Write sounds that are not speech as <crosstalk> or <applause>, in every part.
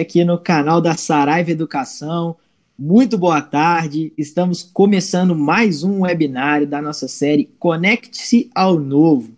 aqui no canal da Saraiva Educação. Muito boa tarde. Estamos começando mais um webinário da nossa série Conecte-se ao Novo.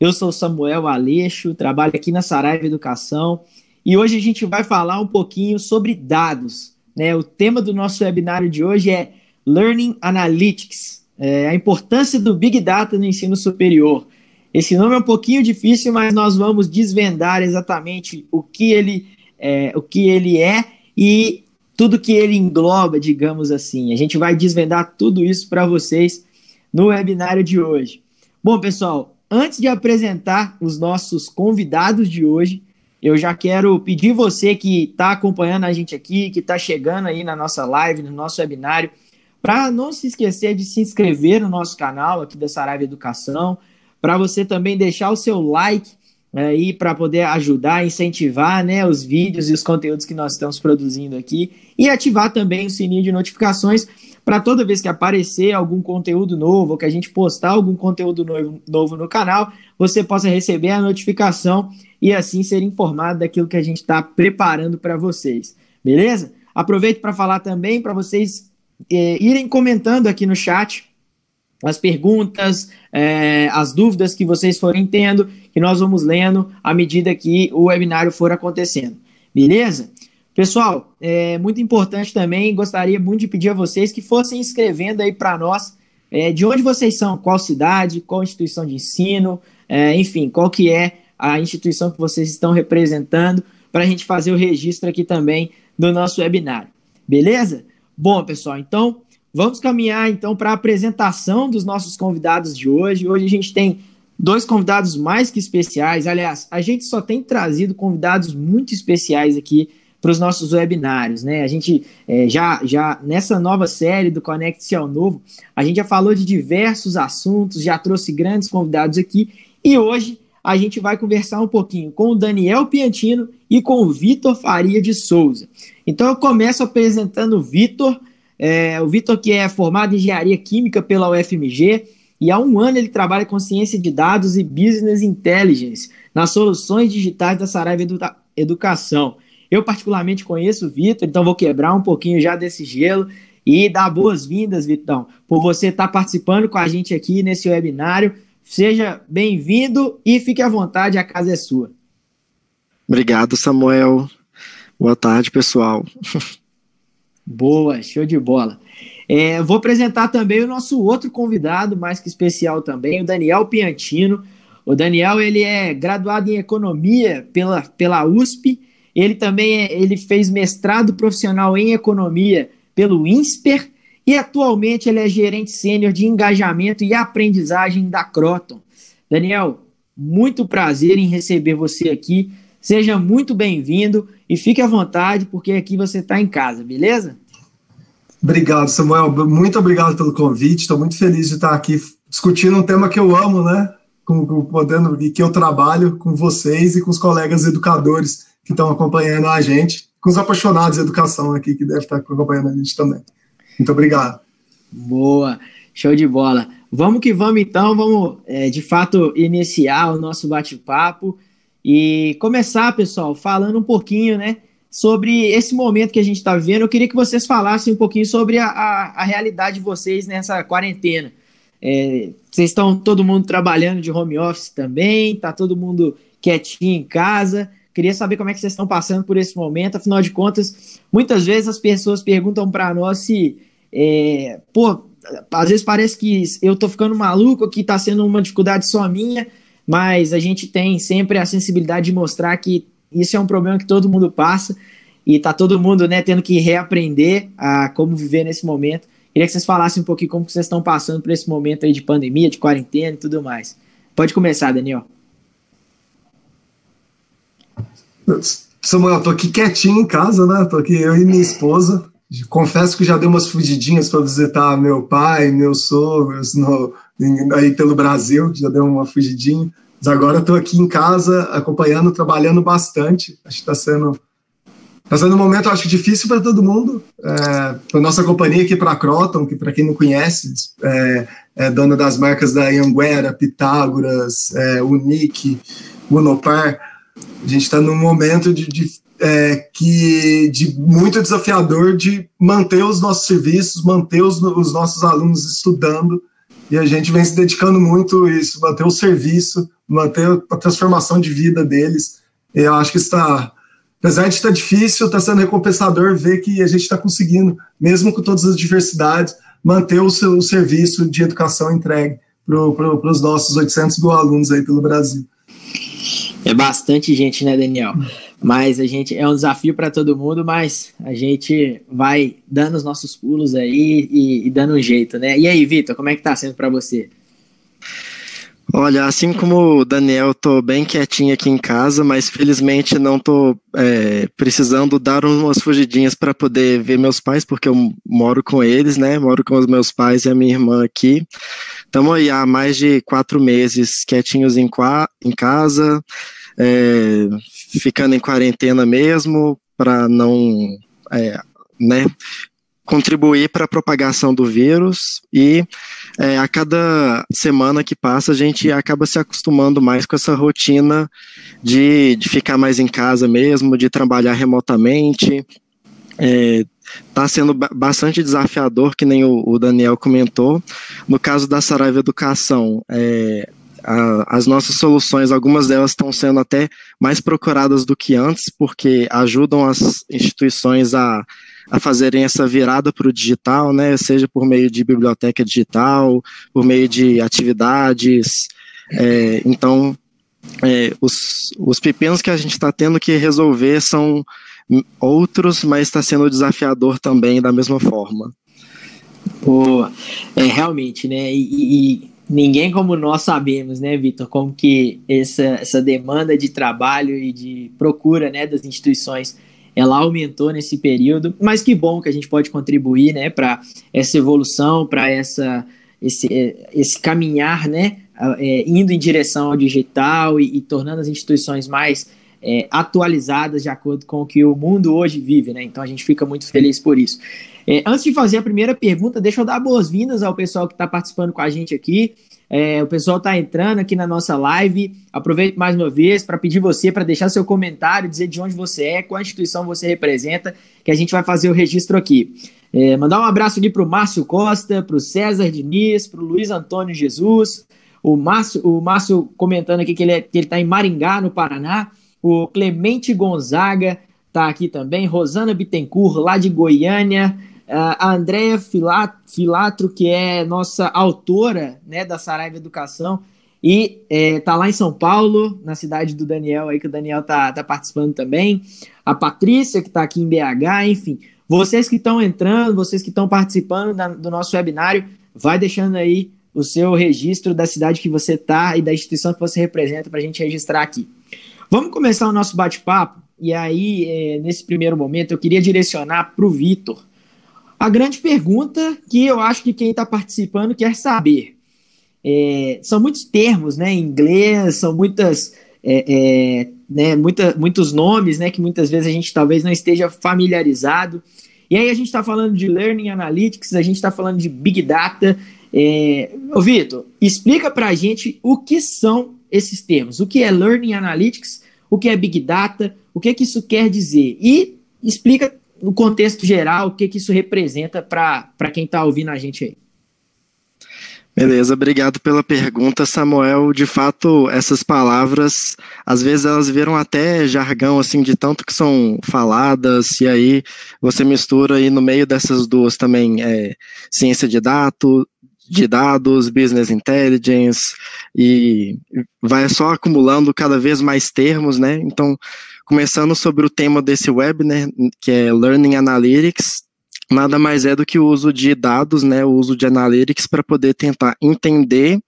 Eu sou Samuel Aleixo, trabalho aqui na Saraiva Educação e hoje a gente vai falar um pouquinho sobre dados. Né? O tema do nosso webinário de hoje é Learning Analytics, é, a importância do Big Data no ensino superior. Esse nome é um pouquinho difícil, mas nós vamos desvendar exatamente o que ele é, o que ele é e tudo que ele engloba, digamos assim. A gente vai desvendar tudo isso para vocês no webinário de hoje. Bom, pessoal, antes de apresentar os nossos convidados de hoje, eu já quero pedir você que está acompanhando a gente aqui, que está chegando aí na nossa live, no nosso webinário, para não se esquecer de se inscrever no nosso canal aqui da Saraiva Educação, para você também deixar o seu like aí para poder ajudar, incentivar né, os vídeos e os conteúdos que nós estamos produzindo aqui e ativar também o sininho de notificações para toda vez que aparecer algum conteúdo novo, ou que a gente postar algum conteúdo novo, novo no canal, você possa receber a notificação e assim ser informado daquilo que a gente está preparando para vocês, beleza? Aproveito para falar também para vocês é, irem comentando aqui no chat as perguntas, é, as dúvidas que vocês forem tendo, que nós vamos lendo à medida que o webinário for acontecendo. Beleza? Pessoal, é muito importante também, gostaria muito de pedir a vocês que fossem escrevendo aí para nós é, de onde vocês são, qual cidade, qual instituição de ensino, é, enfim, qual que é a instituição que vocês estão representando, para a gente fazer o registro aqui também do nosso webinário. Beleza? Bom, pessoal, então Vamos caminhar então para a apresentação dos nossos convidados de hoje. Hoje a gente tem dois convidados mais que especiais. Aliás, a gente só tem trazido convidados muito especiais aqui para os nossos webinários, né? A gente é, já, já nessa nova série do Conecte-se ao Novo, a gente já falou de diversos assuntos, já trouxe grandes convidados aqui e hoje a gente vai conversar um pouquinho com o Daniel Piantino e com o Vitor Faria de Souza. Então eu começo apresentando o Vitor. É, o Vitor, que é formado em engenharia química pela UFMG, e há um ano ele trabalha com ciência de dados e business intelligence nas soluções digitais da Saraiva Edu Educação. Eu, particularmente, conheço o Vitor, então vou quebrar um pouquinho já desse gelo e dar boas-vindas, Vitão, por você estar participando com a gente aqui nesse webinário. Seja bem-vindo e fique à vontade, a casa é sua. Obrigado, Samuel. Boa tarde, pessoal. <laughs> Boa, show de bola. É, vou apresentar também o nosso outro convidado, mais que especial também, o Daniel Piantino. O Daniel ele é graduado em economia pela, pela USP. Ele também é, ele fez mestrado profissional em economia pelo INSPER e atualmente ele é gerente sênior de engajamento e aprendizagem da Croton. Daniel, muito prazer em receber você aqui. Seja muito bem-vindo e fique à vontade, porque aqui você está em casa, beleza? Obrigado, Samuel. Muito obrigado pelo convite. Estou muito feliz de estar aqui discutindo um tema que eu amo, né? Com, com, podendo, e que eu trabalho com vocês e com os colegas educadores que estão acompanhando a gente, com os apaixonados de educação aqui que devem estar acompanhando a gente também. Muito obrigado. Boa, show de bola. Vamos que vamos então, vamos é, de fato iniciar o nosso bate-papo e começar, pessoal, falando um pouquinho, né? Sobre esse momento que a gente está vivendo. Eu queria que vocês falassem um pouquinho sobre a, a, a realidade de vocês nessa quarentena. É, vocês estão todo mundo trabalhando de home office também, tá todo mundo quietinho em casa. Queria saber como é que vocês estão passando por esse momento. Afinal de contas, muitas vezes as pessoas perguntam para nós se, é, pô, às vezes parece que eu tô ficando maluco, que tá sendo uma dificuldade só minha, mas a gente tem sempre a sensibilidade de mostrar que isso é um problema que todo mundo passa e tá todo mundo, né, tendo que reaprender a como viver nesse momento. Queria que vocês falassem um pouquinho como vocês estão passando por esse momento aí de pandemia, de quarentena e tudo mais. Pode começar, Daniel. Samuel, tô aqui quietinho em casa, né? Tô aqui eu e minha esposa. Confesso que já dei umas fugidinhas para visitar meu pai, meus sogros no, aí pelo Brasil, já deu uma fugidinha. Mas agora estou aqui em casa acompanhando, trabalhando bastante. Acho que está sendo, tá sendo um momento, acho difícil para todo mundo. É, para nossa companhia aqui, para a Croton, que para quem não conhece, é, é, dona das marcas da Anguera, Pitágoras, é, Unique, Unopar. A gente está num momento de, de é, que de muito desafiador de manter os nossos serviços, manter os, os nossos alunos estudando, e a gente vem se dedicando muito a isso, manter o serviço, manter a transformação de vida deles. E eu acho que está, apesar de estar difícil, está sendo recompensador ver que a gente está conseguindo, mesmo com todas as diversidades, manter o seu serviço de educação entregue para pro, os nossos 800 mil alunos aí pelo Brasil. É bastante gente, né, Daniel? Mas a gente é um desafio para todo mundo, mas a gente vai dando os nossos pulos aí e, e dando um jeito, né? E aí, Vitor, como é que tá sendo para você? Olha, assim como o Daniel, tô bem quietinho aqui em casa, mas felizmente não tô é, precisando dar umas fugidinhas para poder ver meus pais, porque eu moro com eles, né? Moro com os meus pais e a minha irmã aqui. Estamos aí há mais de quatro meses quietinhos em, em casa, é, ficando em quarentena mesmo, para não é, né, contribuir para a propagação do vírus e é, a cada semana que passa a gente acaba se acostumando mais com essa rotina de, de ficar mais em casa mesmo, de trabalhar remotamente. Está sendo bastante desafiador, que nem o, o, Daniel comentou. No caso da Saraiva Educação, é, a, as nossas soluções, algumas delas estão sendo até mais procuradas do que antes, porque ajudam as instituições a a fazerem essa virada para o digital, né, seja por meio de biblioteca digital, por meio de atividades. É, então, é, os, os pepinos que a gente está tendo que resolver são outros, mas está sendo desafiador também da mesma forma. Boa, é realmente, né? E, e, ninguém como nós sabemos, né, Vitor, como que essa, essa demanda de trabalho e de procura, né, das instituições ela aumentou nesse período, mas que bom que a gente pode contribuir, né, para essa evolução, para essa esse, esse caminhar, né, é, indo em direção ao digital e, e tornando as instituições mais é, atualizadas de acordo com o que o mundo hoje vive, né? Então a gente fica muito feliz por isso. É, antes de fazer a primeira pergunta, deixa eu dar boas-vindas ao pessoal que está participando com a gente aqui. É, o pessoal está entrando aqui na nossa live. Aproveito mais uma vez para pedir você para deixar seu comentário, dizer de onde você é, qual instituição você representa, que a gente vai fazer o registro aqui. É, mandar um abraço aqui para o Márcio Costa, para o César Diniz, para o Luiz Antônio Jesus, o Márcio, o Márcio comentando aqui que ele é, está em Maringá, no Paraná, o Clemente Gonzaga está aqui também, Rosana Bittencourt, lá de Goiânia, a Andréia Filatro, que é nossa autora né, da Saraiva Educação, e é, tá lá em São Paulo, na cidade do Daniel, aí que o Daniel tá, tá participando também. A Patrícia, que está aqui em BH, enfim. Vocês que estão entrando, vocês que estão participando da, do nosso webinário, vai deixando aí o seu registro da cidade que você tá e da instituição que você representa para a gente registrar aqui. Vamos começar o nosso bate-papo, e aí, é, nesse primeiro momento, eu queria direcionar para o Vitor a grande pergunta que eu acho que quem está participando quer saber. É, são muitos termos né, em inglês, são muitas, é, é, né, muita, muitos nomes né, que muitas vezes a gente talvez não esteja familiarizado. E aí a gente está falando de Learning Analytics, a gente está falando de Big Data. É, Vitor, explica para a gente o que são esses termos. O que é Learning Analytics, o que é Big Data, o que, que isso quer dizer. E explica no contexto geral, o que, que isso representa para quem está ouvindo a gente aí. Beleza, obrigado pela pergunta, Samuel. De fato, essas palavras, às vezes elas viram até jargão, assim, de tanto que são faladas, e aí você mistura aí no meio dessas duas também é, ciência de dados, de dados, business intelligence, e vai só acumulando cada vez mais termos, né? Então, começando sobre o tema desse web, né, que é Learning Analytics, nada mais é do que o uso de dados, né, o uso de analytics para poder tentar entender,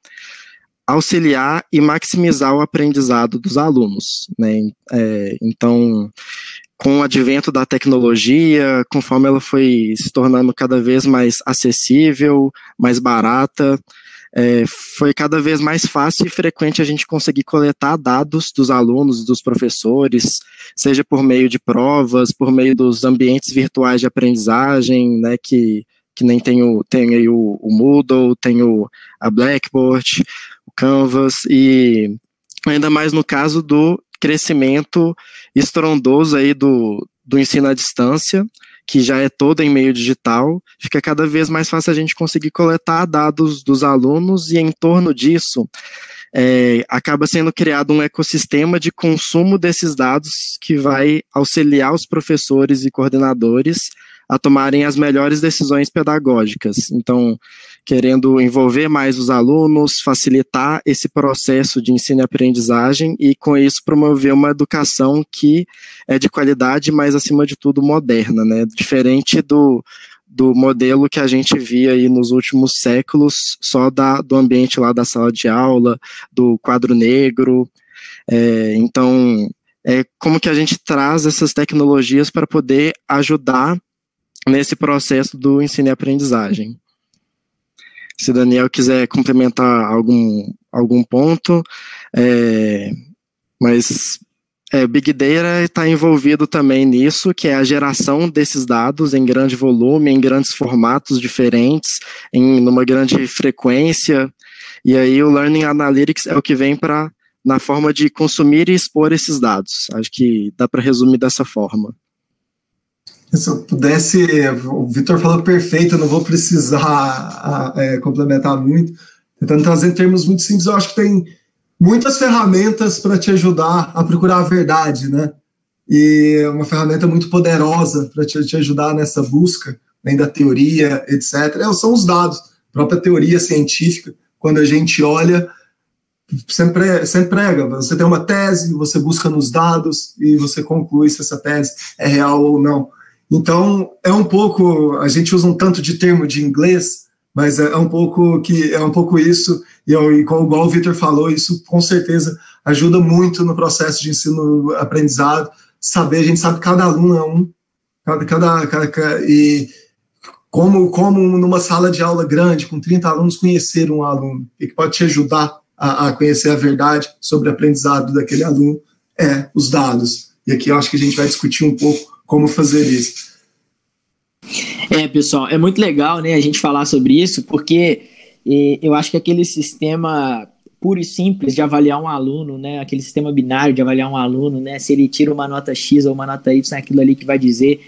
auxiliar e maximizar o aprendizado dos alunos, né, é, então, com o advento da tecnologia, conforme ela foi se tornando cada vez mais acessível, mais barata, é, foi cada vez mais fácil e frequente a gente conseguir coletar dados dos alunos, dos professores, seja por meio de provas, por meio dos ambientes virtuais de aprendizagem, né, que, que nem tem, o, tem aí o, o Moodle, tem o, a Blackboard, o Canvas, e ainda mais no caso do crescimento estrondoso aí do, do ensino à distância, que já é todo em meio digital, fica cada vez mais fácil a gente conseguir coletar dados dos alunos e em torno disso é, acaba sendo criado um ecossistema de consumo desses dados que vai auxiliar os professores e coordenadores a tomarem as melhores decisões pedagógicas. Então, querendo envolver mais os alunos, facilitar esse processo de ensino e aprendizagem e, com isso, promover uma educação que é de qualidade, mas, acima de tudo, moderna, né? Diferente do, do modelo que a gente via aí nos últimos séculos, só da, do ambiente lá da sala de aula, do quadro negro. É, então, é como que a gente traz essas tecnologias para poder ajudar nesse processo do ensino e aprendizagem. Se Daniel quiser complementar algum, algum ponto, é, mas é, Big Data está envolvido também nisso, que é a geração desses dados em grande volume, em grandes formatos diferentes, em numa grande frequência. E aí o Learning Analytics é o que vem para na forma de consumir e expor esses dados. Acho que dá para resumir dessa forma. Se eu pudesse, o Vitor falou perfeito, eu não vou precisar é, complementar muito. Tentando trazer em termos muito simples, eu acho que tem muitas ferramentas para te ajudar a procurar a verdade, né? E uma ferramenta muito poderosa para te, te, ajudar nessa busca, além da teoria, etc. É, são os dados, a própria teoria científica. Quando a gente olha, sempre, sempre prega. Você tem uma tese, você busca nos dados e você conclui se essa tese é real ou não. Então, é um pouco, a gente usa um tanto de termo de inglês, mas é, é um pouco que é um pouco isso e, igual, o Victor falou, isso com certeza ajuda muito no processo de ensino-aprendizado. Saber, a gente sabe que cada aluno é um, cada, cada, cada, e como, como numa sala de aula grande, com 30 alunos, conhecer um aluno, e que pode te ajudar a, a conhecer a verdade sobre o aprendizado daquele aluno, é os dados. E aqui eu acho que a gente vai discutir um pouco como fazer isso. É, pessoal, é muito legal né, a gente falar sobre isso, porque eu acho que aquele sistema puro e simples de avaliar um aluno, né, aquele sistema binário de avaliar um aluno, né, se ele tira uma nota X ou uma nota Y, é aquilo ali que vai dizer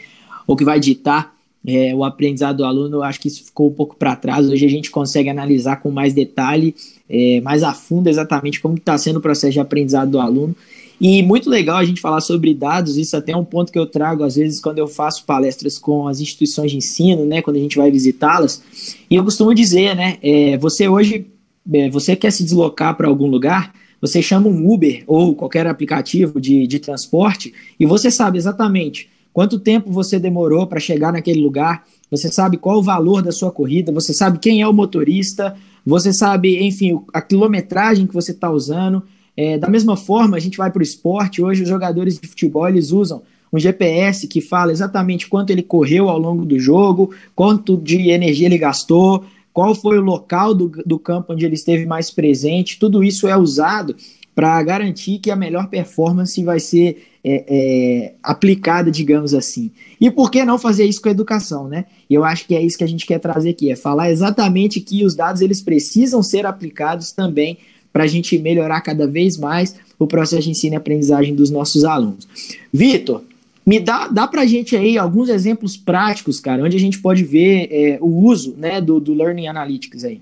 ou que vai ditar é, o aprendizado do aluno, eu acho que isso ficou um pouco para trás. Hoje a gente consegue analisar com mais detalhe, é, mais a fundo exatamente como está sendo o processo de aprendizado do aluno. E muito legal a gente falar sobre dados, isso até é um ponto que eu trago às vezes quando eu faço palestras com as instituições de ensino, né, quando a gente vai visitá-las. E eu costumo dizer, né, é, você hoje, é, você quer se deslocar para algum lugar, você chama um Uber ou qualquer aplicativo de, de transporte e você sabe exatamente quanto tempo você demorou para chegar naquele lugar, você sabe qual o valor da sua corrida, você sabe quem é o motorista, você sabe, enfim, a quilometragem que você está usando, é, da mesma forma, a gente vai para o esporte, hoje os jogadores de futebol eles usam um GPS que fala exatamente quanto ele correu ao longo do jogo, quanto de energia ele gastou, qual foi o local do, do campo onde ele esteve mais presente, tudo isso é usado para garantir que a melhor performance vai ser é, é, aplicada, digamos assim. E por que não fazer isso com a educação, né? Eu acho que é isso que a gente quer trazer aqui, é falar exatamente que os dados eles precisam ser aplicados também para a gente melhorar cada vez mais o processo de ensino e aprendizagem dos nossos alunos. Vitor, me dá, dá para a gente aí alguns exemplos práticos, cara, onde a gente pode ver é, o uso né, do, do Learning Analytics aí.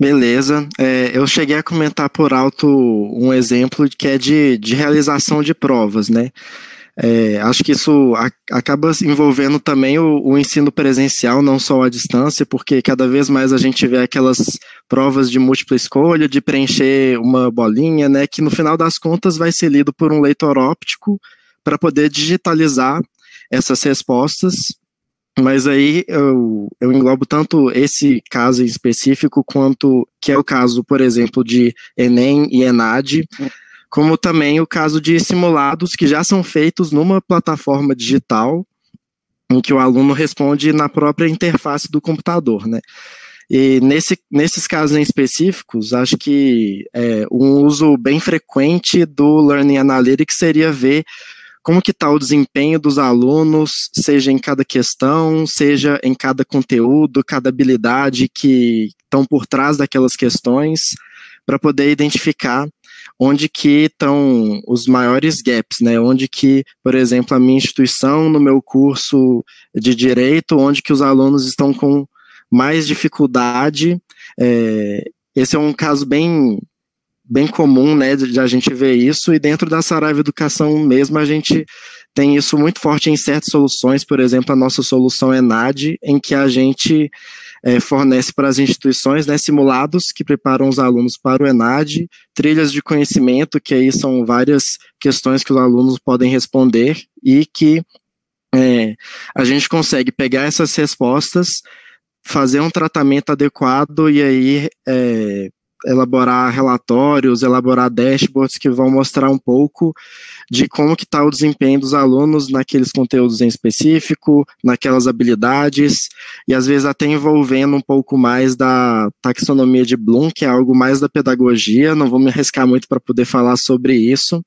Beleza. É, eu cheguei a comentar por alto um exemplo que é de, de realização de provas, né? É, acho que isso a, acaba envolvendo também o, o, ensino presencial, não só à distância, porque cada vez mais a gente vê aquelas provas de múltipla escolha, de preencher uma bolinha, né, que no final das contas vai ser lido por um leitor óptico para poder digitalizar essas respostas. Mas aí eu, eu englobo tanto esse caso em específico quanto que é o caso, por exemplo, de Enem e Enad, como também o caso de simulados que já são feitos numa plataforma digital, em que o aluno responde na própria interface do computador, né? E nesse, nesses casos em específicos, acho que é, um uso bem frequente do Learning Analytics seria ver como que está o desempenho dos alunos, seja em cada questão, seja em cada conteúdo, cada habilidade que estão por trás daquelas questões, para poder identificar onde que estão os maiores gaps, né? Onde que, por exemplo, a minha instituição, no meu curso de direito, onde que os alunos estão com mais dificuldade. É, esse é um caso bem bem comum, né, de, de a gente ver isso, e dentro da Saraiva Educação mesmo a gente tem isso muito forte em certas soluções, por exemplo, a nossa solução ENAD, em que a gente é, fornece para as instituições né, simulados que preparam os alunos para o ENAD, trilhas de conhecimento, que aí são várias questões que os alunos podem responder e que é, a gente consegue pegar essas respostas, fazer um tratamento adequado e aí é, elaborar relatórios, elaborar dashboards que vão mostrar um pouco de como que está o desempenho dos alunos naqueles conteúdos em específico, naquelas habilidades, e às vezes até envolvendo um pouco mais da taxonomia de Bloom, que é algo mais da pedagogia, não vou me arriscar muito para poder falar sobre isso,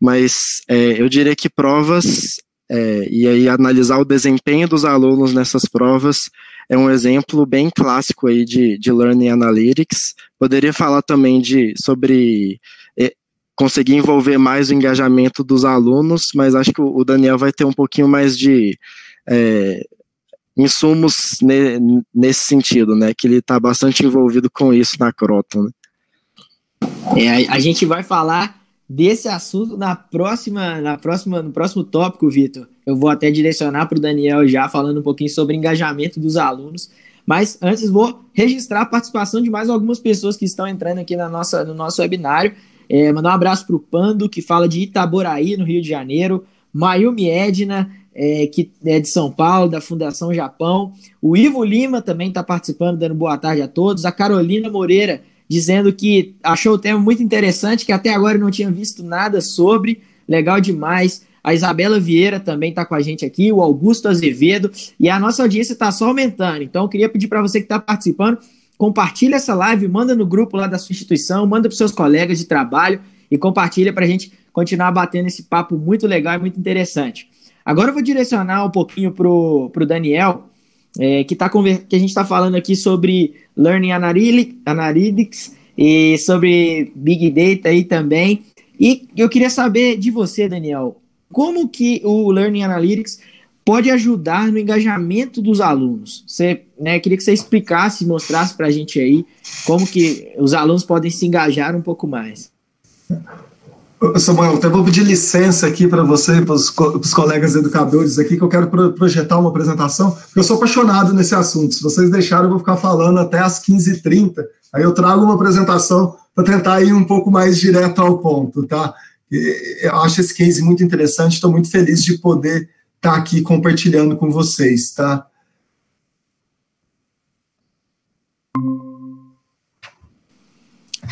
mas é, eu diria que provas, é, e aí analisar o desempenho dos alunos nessas provas, é um exemplo bem clássico aí de, de Learning Analytics. Poderia falar também de, sobre é, conseguir envolver mais o engajamento dos alunos, mas acho que o, Daniel vai ter um pouquinho mais de é, insumos ne, nesse sentido, né? Que ele está bastante envolvido com isso na Croton. Né? É, a, a gente vai falar desse assunto na próxima, na próxima, no próximo tópico, Vitor. Eu vou até direcionar para o Daniel já falando um pouquinho sobre engajamento dos alunos. Mas antes vou registrar a participação de mais algumas pessoas que estão entrando aqui na nossa, no nosso webinário. É, mandar um abraço para o Pando, que fala de Itaboraí, no Rio de Janeiro. Mayumi Edna, é, que é de São Paulo, da Fundação Japão. O Ivo Lima também está participando, dando boa tarde a todos. A Carolina Moreira, dizendo que achou o tema muito interessante, que até agora não tinha visto nada sobre. Legal demais. A Isabela Vieira também está com a gente aqui, o Augusto Azevedo, e a nossa audiência está só aumentando. Então, eu queria pedir para você que está participando, compartilha essa live, manda no grupo lá da sua instituição, manda para seus colegas de trabalho e compartilha para a gente continuar batendo esse papo muito legal e muito interessante. Agora eu vou direcionar um pouquinho para o Daniel, é, que, tá que a gente está falando aqui sobre Learning Analytics e sobre Big Data aí também. E eu queria saber de você, Daniel, como que o Learning Analytics pode ajudar no engajamento dos alunos? Você, né, queria que você explicasse, mostrasse para a gente aí como que os alunos podem se engajar um pouco mais. Samuel, eu vou pedir licença aqui para você e para os colegas educadores aqui, que eu quero pro, projetar uma apresentação, porque eu sou apaixonado nesse assunto. Se vocês deixarem, eu vou ficar falando até às 15h30. Aí eu trago uma apresentação para tentar ir um pouco mais direto ao ponto, tá? Eu acho esse case muito interessante, estou muito feliz de poder estar tá aqui compartilhando com vocês, tá?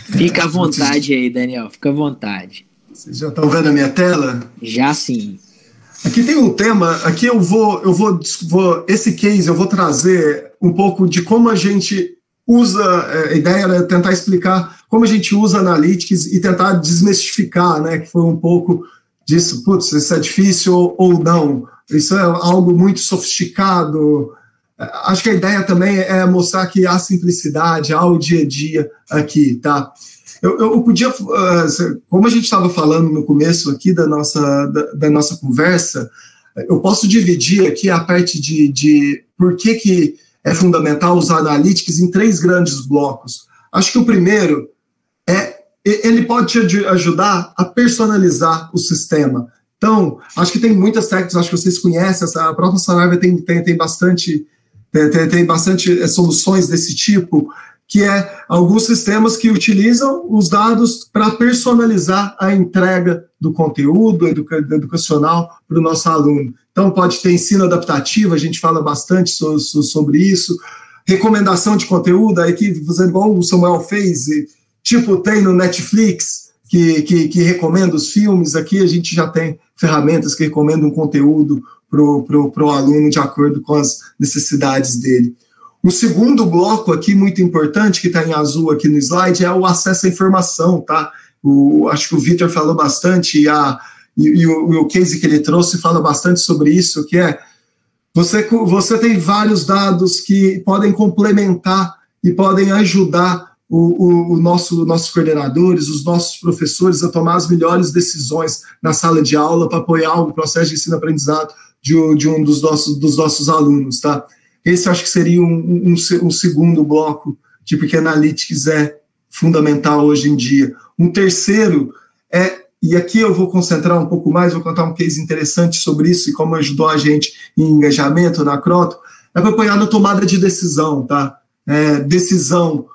Fica à vontade aí, Daniel, fica à vontade. Vocês já estão vendo a minha tela? Já sim. Aqui tem um tema, aqui eu vou, eu vou, vou esse case eu vou trazer um pouco de como a gente usa, é, a ideia era tentar explicar como a gente usa analytics e tentar desmistificar, né, que foi um pouco disso, putz, isso é difícil ou não, isso é algo muito sofisticado. Acho que a ideia também é mostrar que há simplicidade, há o dia a dia aqui, tá? Eu, eu podia, ah, como a gente estava falando no começo aqui da nossa, da, da, nossa conversa, eu posso dividir aqui a parte de, de por que, que é fundamental usar analytics em três grandes blocos. Acho que o primeiro é ele pode te ajudar a personalizar o sistema. Então, acho que tem muitas técnicas, acho que vocês conhecem, a própria Saraiva tem, tem, tem bastante, tem, tem bastante soluções desse tipo, que é alguns sistemas que utilizam os dados para personalizar a entrega do conteúdo educa educacional para o nosso aluno. Então, pode ter ensino adaptativo, a gente fala bastante so so sobre isso, recomendação de conteúdo, aí que, igual o Samuel fez, tipo tem no Netflix, que, que, que, recomenda os filmes, aqui a gente já tem ferramentas que recomendam um conteúdo para o aluno de acordo com as necessidades dele. O segundo bloco aqui, muito importante, que está em azul aqui no slide, é o acesso à informação, tá? O, acho que o Vitor falou bastante e, a, e, e, o, e, o, case que ele trouxe fala bastante sobre isso, que é você, você tem vários dados que podem complementar e podem ajudar o, o, o nosso, nossos coordenadores, os nossos professores a tomar as melhores decisões na sala de aula para apoiar o processo de ensino-aprendizado de, de, um dos nossos, dos nossos alunos, tá? Esse eu acho que seria um, um, um segundo bloco de porque Analytics é fundamental hoje em dia. Um terceiro é, e aqui eu vou concentrar um pouco mais, vou contar um case interessante sobre isso e como ajudou a gente em engajamento na Croto, é apoiar na tomada de decisão, tá? É, decisão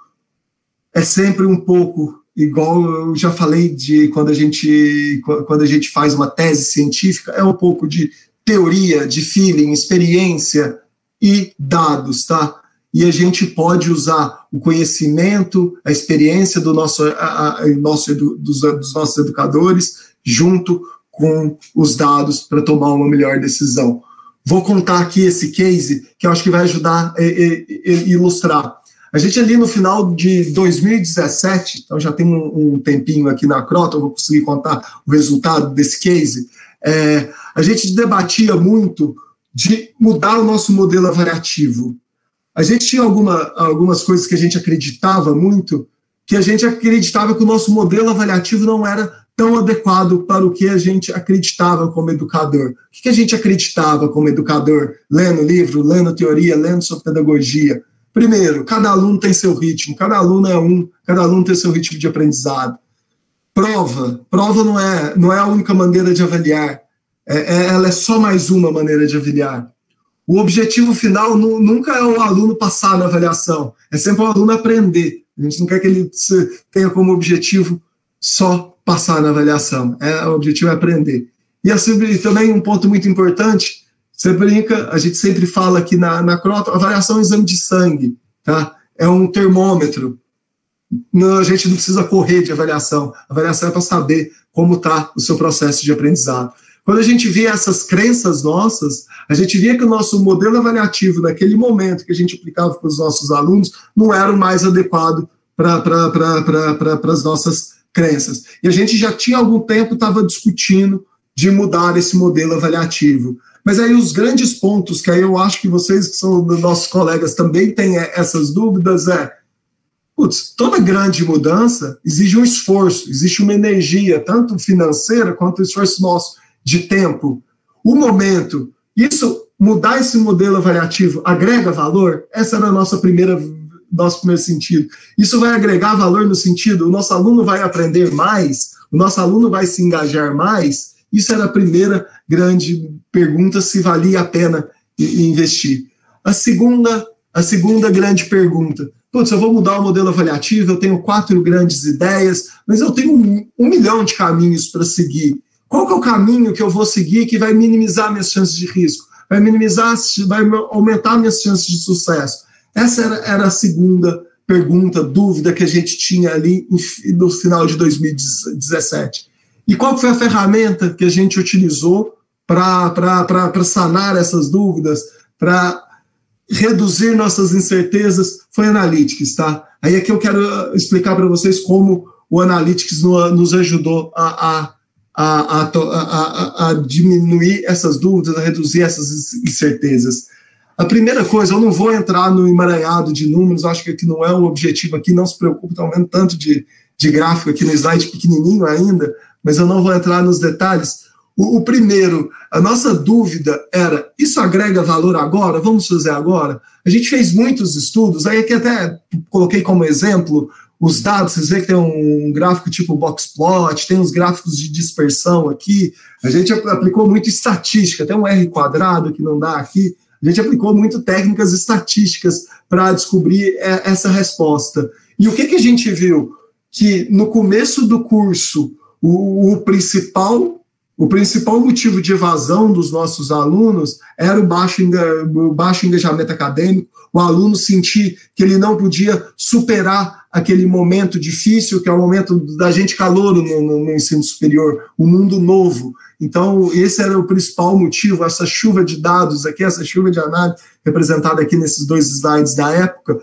é sempre um pouco igual eu já falei de quando a gente quando a gente faz uma tese científica, é um pouco de teoria, de feeling, experiência e dados, tá? E a gente pode usar o conhecimento, a experiência do nosso, a, a, nosso dos, dos nossos educadores junto com os dados para tomar uma melhor decisão. Vou contar aqui esse case que eu acho que vai ajudar a, ilustrar. A gente ali no final de 2017, então já tem um, um tempinho aqui na Crota, eu vou conseguir contar o resultado desse case. É, a gente debatia muito de mudar o nosso modelo avaliativo. A gente tinha alguma, algumas coisas que a gente acreditava muito, que a gente acreditava que o nosso modelo avaliativo não era tão adequado para o que a gente acreditava como educador. O que a gente acreditava como educador, lendo livro, lendo teoria, lendo sobre pedagogia? Primeiro, cada aluno tem seu ritmo, cada aluno é um, cada aluno tem seu ritmo de aprendizado. Prova, prova não é, não é a única maneira de avaliar, é, é, ela é só mais uma maneira de avaliar. O objetivo final nunca é o aluno passar na avaliação, é sempre o aluno aprender. A gente não quer que ele tenha como objetivo só passar na avaliação, é, o objetivo é aprender. E assim, também um ponto muito importante você brinca, a gente sempre fala aqui na, na Crota, avaliação é um exame de sangue, tá? É um termômetro. Não, a gente não precisa correr de avaliação. A avaliação é para saber como está o seu processo de aprendizado. Quando a gente via essas crenças nossas, a gente via que o nosso modelo avaliativo, naquele momento que a gente aplicava para os nossos alunos, não era o mais adequado para pra, as nossas crenças. E a gente já tinha algum tempo estava discutindo de mudar esse modelo avaliativo. Mas aí os grandes pontos que aí eu acho que vocês, que são nossos colegas, também têm é, essas dúvidas é, putz, toda grande mudança exige um esforço, existe uma energia, tanto financeira quanto esforço nosso de tempo. O momento, isso, mudar esse modelo avaliativo agrega valor? Essa era a nossa primeira nosso primeiro sentido. Isso vai agregar valor no sentido, o nosso aluno vai aprender mais, o nosso aluno vai se engajar mais, isso era a primeira grande pergunta se valia a pena investir. A segunda, a segunda grande pergunta, putz, eu vou mudar o modelo avaliativo, eu tenho quatro grandes ideias, mas eu tenho um, um milhão de caminhos para seguir. Qual que é o caminho que eu vou seguir que vai minimizar minhas chances de risco? Vai minimizar, vai aumentar minhas chances de sucesso? Essa era, era a segunda pergunta, dúvida que a gente tinha ali no final de 2017. E qual foi a ferramenta que a gente utilizou para sanar essas dúvidas, para reduzir nossas incertezas? Foi Analytics, tá? Aí aqui eu quero explicar para vocês como o Analytics nos ajudou a, a, a, a, diminuir essas dúvidas, a reduzir essas incertezas. A primeira coisa, eu não vou entrar no emaranhado de números, acho que aqui não é o objetivo aqui, não se preocupe, estão vendo tanto de, de gráfico aqui no slide pequenininho ainda, mas eu não vou entrar nos detalhes. O, o, primeiro, a nossa dúvida era: isso agrega valor agora? Vamos fazer agora? A gente fez muitos estudos, aí aqui até coloquei como exemplo os dados, vocês veem que tem um gráfico tipo boxplot, tem uns gráficos de dispersão aqui. A gente aplicou muito estatística, tem um R quadrado que não dá aqui. A gente aplicou muito técnicas estatísticas para descobrir essa resposta. E o que, que a gente viu? Que no começo do curso, o, o principal o principal motivo de evasão dos nossos alunos era o baixo, o baixo engajamento acadêmico, o aluno sentir que ele não podia superar aquele momento difícil, que é o momento da gente calouro no, no, no ensino superior, um mundo novo. Então, esse era o principal motivo, essa chuva de dados aqui, essa chuva de análise representada aqui nesses dois slides da época,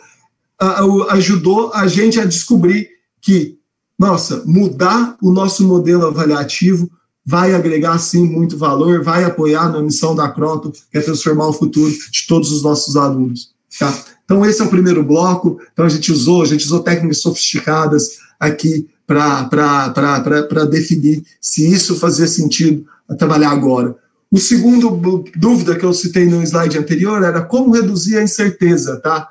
ajudou a gente a descobrir que nossa, mudar o nosso modelo avaliativo vai agregar sim muito valor, vai apoiar na missão da Croto, que é transformar o futuro de todos os nossos alunos. Tá? Então, esse é o primeiro bloco. Então, a gente usou, a gente usou técnicas sofisticadas aqui para definir se isso fazia sentido trabalhar agora. O segundo dúvida que eu citei no slide anterior era como reduzir a incerteza, tá?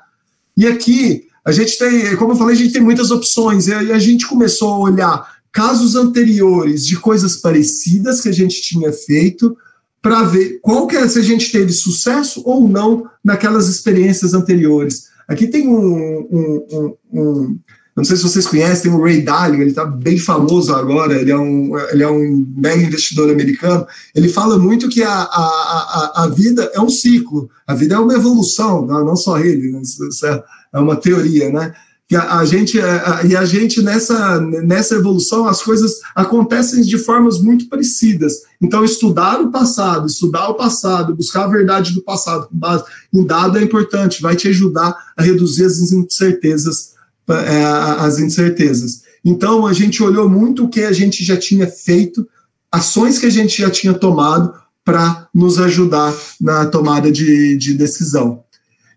E aqui a gente tem, como eu falei, a gente tem muitas opções e a gente começou a olhar casos anteriores de coisas parecidas que a gente tinha feito para ver qual que é, se a gente teve sucesso ou não naquelas experiências anteriores. Aqui tem um, um, um, um não sei se vocês conhecem, tem o Ray Dalio, ele está bem famoso agora, ele é, um, ele é um mega investidor americano. Ele fala muito que a, a, a, a vida é um ciclo, a vida é uma evolução, não só ele, né? é, é uma teoria, né? Que a, a gente é, a, e a gente nessa nessa evolução as coisas acontecem de formas muito parecidas. Então estudar o passado, estudar o passado, buscar a verdade do passado com base em dado é importante, vai te ajudar a reduzir as incertezas é, as incertezas. Então a gente olhou muito o que a gente já tinha feito, ações que a gente já tinha tomado para nos ajudar na tomada de, de decisão.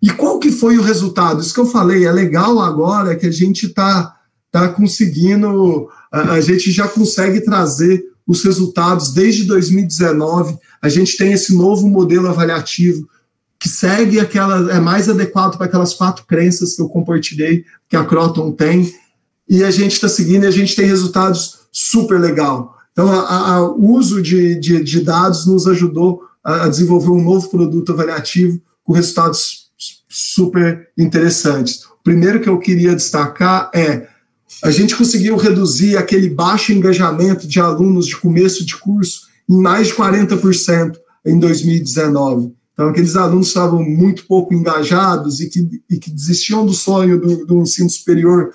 E qual que foi o resultado? Isso que eu falei, é legal agora que a gente está tá conseguindo, a, a gente já consegue trazer os resultados desde 2019, a gente tem esse novo modelo avaliativo que segue aquela, é mais adequado para aquelas quatro crenças que eu compartilhei, que a Croton tem, e a gente está seguindo e a gente tem resultados super legal. Então, o uso de, de, de, dados nos ajudou a, a desenvolver um novo produto avaliativo com resultados super interessantes. O primeiro que eu queria destacar é a gente conseguiu reduzir aquele baixo engajamento de alunos de começo de curso em mais de 40% em 2019. Então, aqueles alunos estavam muito pouco engajados e que, e que desistiam do sonho do, do ensino superior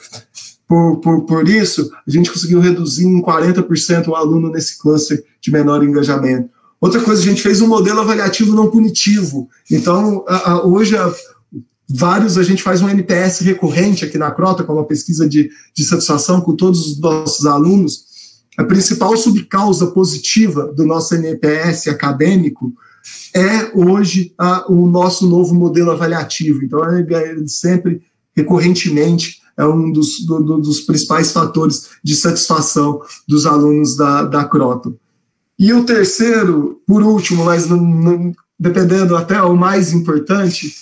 por, por, por, isso, a gente conseguiu reduzir em 40% o aluno nesse cluster de menor engajamento. Outra coisa, a gente fez um modelo avaliativo não punitivo. Então, a, a, hoje, a, vários, a gente faz um NPS recorrente aqui na Crota, com uma pesquisa de, de satisfação com todos os nossos alunos. A principal subcausa positiva do nosso NPS acadêmico é hoje a, o nosso novo modelo avaliativo. Então, ele sempre, recorrentemente, é um dos, do, dos principais fatores de satisfação dos alunos da, da Croton. E o terceiro, por último, mas não, não, dependendo até o mais importante,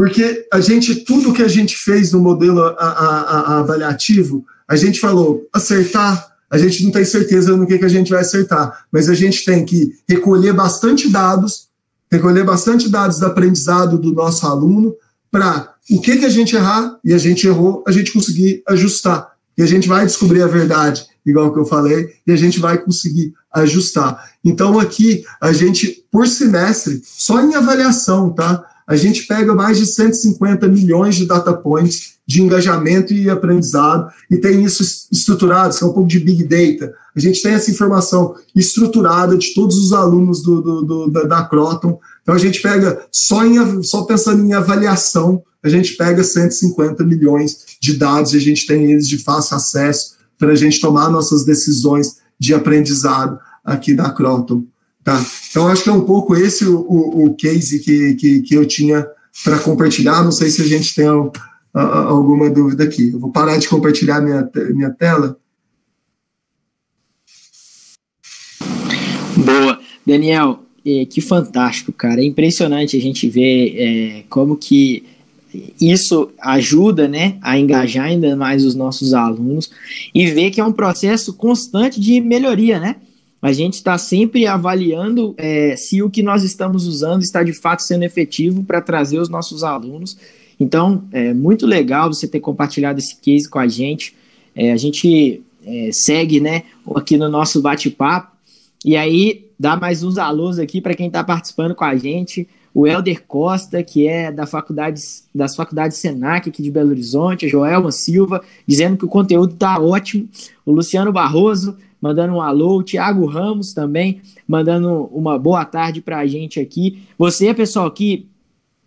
porque a gente, tudo que a gente fez no modelo a, a, a avaliativo, a gente falou, acertar, a gente não tem certeza no que, que a gente vai acertar, mas a gente tem que recolher bastante dados, recolher bastante dados do aprendizado do nosso aluno, para o que, que a gente errar e a gente errou, a gente conseguir ajustar. E a gente vai descobrir a verdade, igual que eu falei, e a gente vai conseguir ajustar. Então, aqui, a gente, por semestre, só em avaliação, tá? A gente pega mais de 150 milhões de data points de engajamento e aprendizado, e tem isso estruturado, que é um pouco de big data. A gente tem essa informação estruturada de todos os alunos do, do, do da, da Croton. Então a gente pega, só, em, só pensando em avaliação, a gente pega 150 milhões de dados e a gente tem eles de fácil acesso para a gente tomar nossas decisões de aprendizado aqui da Croton. Tá? Então, acho que é um pouco esse o, o, o case que, que, que eu tinha para compartilhar. Não sei se a gente tem a, a, alguma dúvida aqui. Eu vou parar de compartilhar minha, minha tela. Boa. Daniel, é, que fantástico, cara. É impressionante a gente ver é, como que isso ajuda né, a engajar ainda mais os nossos alunos e ver que é um processo constante de melhoria, né? A gente está sempre avaliando é, se o que nós estamos usando está de fato sendo efetivo para trazer os nossos alunos. Então, é muito legal você ter compartilhado esse case com a gente. É, a gente é, segue né, aqui no nosso bate-papo. E aí, dá mais uns alunos aqui para quem está participando com a gente. O Helder Costa, que é da faculdade, das faculdades Senac aqui de Belo Horizonte, a Joelma Silva, dizendo que o conteúdo está ótimo. O Luciano Barroso, mandando um alô. O Thiago Ramos também, mandando uma boa tarde para a gente aqui. Você, pessoal, que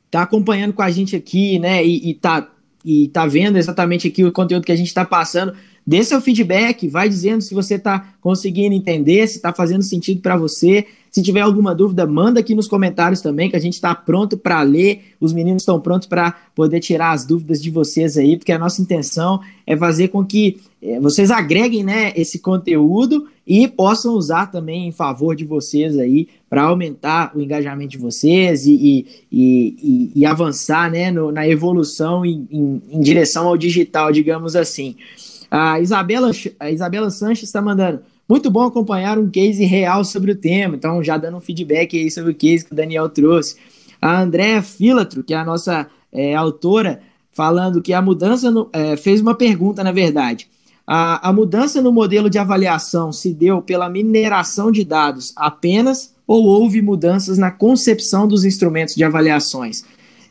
está acompanhando com a gente aqui, né, e, e, tá, e tá vendo exatamente aqui o conteúdo que a gente está passando, dê seu feedback, vai dizendo se você está conseguindo entender, se está fazendo sentido para você, Se tiver alguma dúvida, manda aqui nos comentários também, que a gente está pronto para ler. Os meninos estão prontos para poder tirar as dúvidas de vocês aí, porque a nossa intenção é fazer com que é, vocês agreguem né, esse conteúdo e possam usar também em favor de vocês aí para aumentar o engajamento de vocês e, e, e, e avançar né, no, na evolução em, em, em, direção ao digital, digamos assim. A Isabela, a Isabela Sanches está mandando. Muito bom acompanhar um case real sobre o tema. Então, já dando um feedback aí sobre o case que o Daniel trouxe. A Andréa Filatro, que é a nossa é, autora, falando que a mudança no, é, fez uma pergunta, na verdade. A, a mudança no modelo de avaliação se deu pela mineração de dados apenas ou houve mudanças na concepção dos instrumentos de avaliações?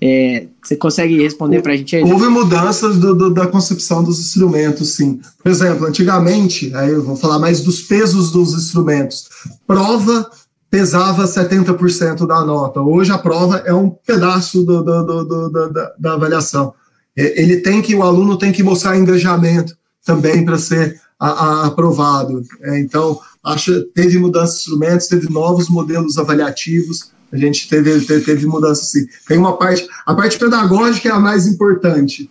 É, você consegue responder para a gente aí? Houve mudanças do, do, da concepção dos instrumentos, sim. Por exemplo, antigamente, aí eu vou falar mais dos pesos dos instrumentos. Prova pesava 70% da nota. Hoje a prova é um pedaço do, da, da avaliação. Ele tem que, o aluno tem que mostrar engajamento também para ser a, a, aprovado. É, então, acho teve mudanças de instrumentos, teve novos modelos avaliativos a gente teve, teve, teve mudança assim. Tem uma parte, a parte pedagógica é a mais importante.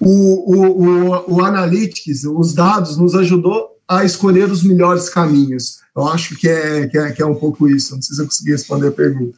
O, o, o, o Analytics, os dados, nos ajudou a escolher os melhores caminhos. Eu acho que é, que é, que é um pouco isso. Não sei se eu consegui responder a pergunta.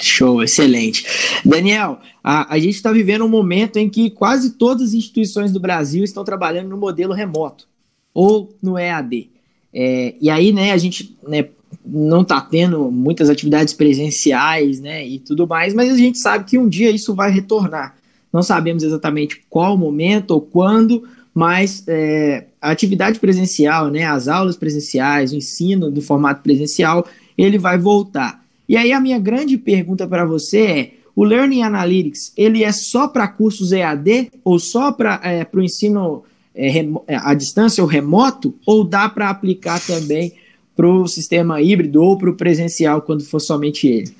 Show, excelente. Daniel, a, a gente está vivendo um momento em que quase todas as instituições do Brasil estão trabalhando no modelo remoto ou no EAD. É, e aí, né, a gente né, não está tendo muitas atividades presenciais, né, e tudo mais, mas a gente sabe que um dia isso vai retornar. Não sabemos exatamente qual momento ou quando, mas é, a atividade presencial, né, as aulas presenciais, o ensino do formato presencial, ele vai voltar. E aí a minha grande pergunta para você é: o Learning Analytics ele é só para cursos EAD ou só para é, o ensino é, é, à distância ou remoto, ou dá para aplicar também para o sistema híbrido ou para o presencial quando for somente ele?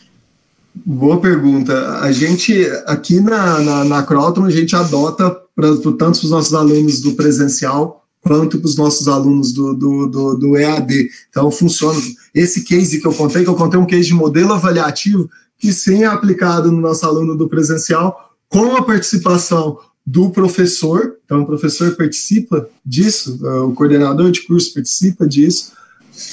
Boa pergunta. A gente, aqui na, na, na Croton, a gente adota pra, tanto para os nossos alunos do presencial quanto para os nossos alunos do, do, do, do, EAD. Então, funciona. Esse case que eu contei, que eu contei um case de modelo avaliativo, que sim é aplicado no nosso aluno do presencial, com a participação do professor. Então, o professor participa disso, o coordenador de curso participa disso,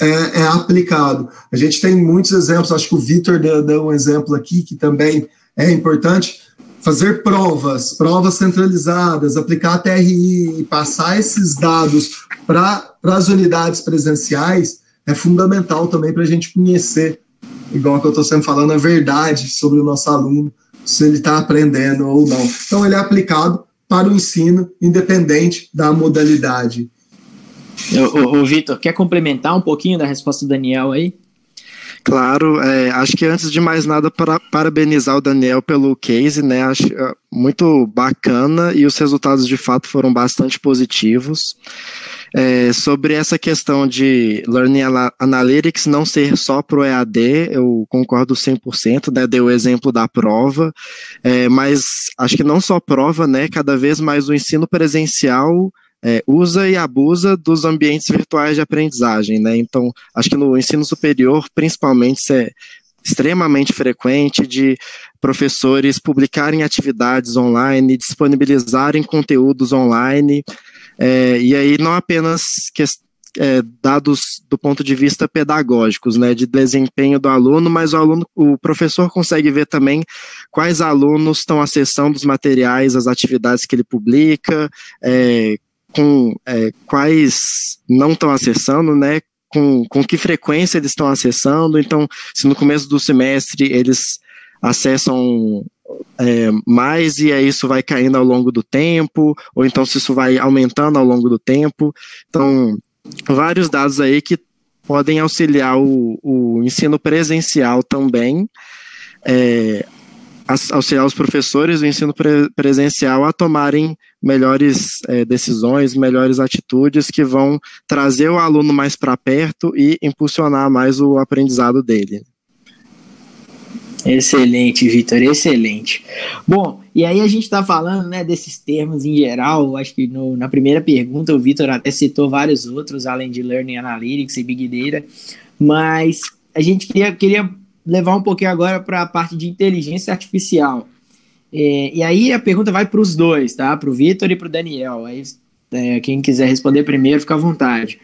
é, é, aplicado. A gente tem muitos exemplos, acho que o Vitor deu, deu, um exemplo aqui que também é importante. Fazer provas, provas centralizadas, aplicar a TRI e passar esses dados para as unidades presenciais é fundamental também para a gente conhecer, igual que eu estou sempre falando, a verdade sobre o nosso aluno, se ele está aprendendo ou não. Então, ele é aplicado para o ensino, independente da modalidade. O, o Vitor, quer complementar um pouquinho da resposta do Daniel aí? Claro, é, acho que antes de mais nada, para parabenizar o Daniel pelo case, né? Acho é, muito bacana e os resultados de fato foram bastante positivos. É, sobre essa questão de Learning Analytics não ser só para o EAD, eu concordo 100%, né, deu o exemplo da prova, é, mas acho que não só prova, né, cada vez mais o ensino presencial é, usa e abusa dos ambientes virtuais de aprendizagem, né? Então, acho que no ensino superior, principalmente, isso é extremamente frequente de professores publicarem atividades online, disponibilizarem conteúdos online, é, e aí não apenas que, é, dados do ponto de vista pedagógicos, né, de desempenho do aluno, mas o aluno, o professor consegue ver também quais alunos estão acessando os materiais, as atividades que ele publica, é, com é, quais não estão acessando, né? Com, com que frequência eles estão acessando. Então, se no começo do semestre eles acessam é, mais e aí isso vai caindo ao longo do tempo, ou então se isso vai aumentando ao longo do tempo. Então, vários dados aí que podem auxiliar o, o ensino presencial também. É, auxiliar os professores do ensino pre presencial a tomarem melhores é, decisões, melhores atitudes que vão trazer o aluno mais para perto e impulsionar mais o aprendizado dele. Excelente, Vitor, excelente. Bom, e aí a gente está falando né, desses termos em geral. Acho que no, na primeira pergunta o Vitor até citou vários outros, além de Learning Analytics e Big Data, mas a gente queria, queria levar um pouquinho agora para a parte de inteligência artificial. É, e aí a pergunta vai para os dois, tá? Para o Vitor e para o Daniel. Aí, é, quem quiser responder primeiro, fica à vontade.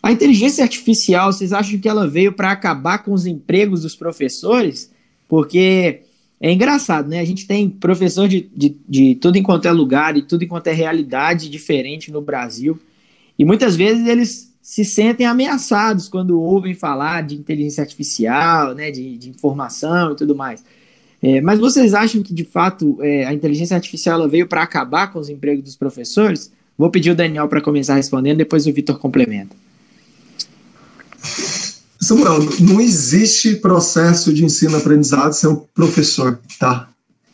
A inteligência artificial, vocês acham que ela veio para acabar com os empregos dos professores? Porque é engraçado, né? A gente tem professor de, de, de tudo enquanto é lugar e tudo enquanto é realidade diferente no Brasil. E muitas vezes eles se sentem ameaçados quando ouvem falar de inteligência artificial, né, de, de informação e tudo mais. É, mas vocês acham que, de fato, é, a inteligência artificial veio para acabar com os empregos dos professores? Vou pedir o Daniel para começar respondendo, depois o Vitor complementa. Samuel, não existe processo de ensino-aprendizado sem um professor, tá?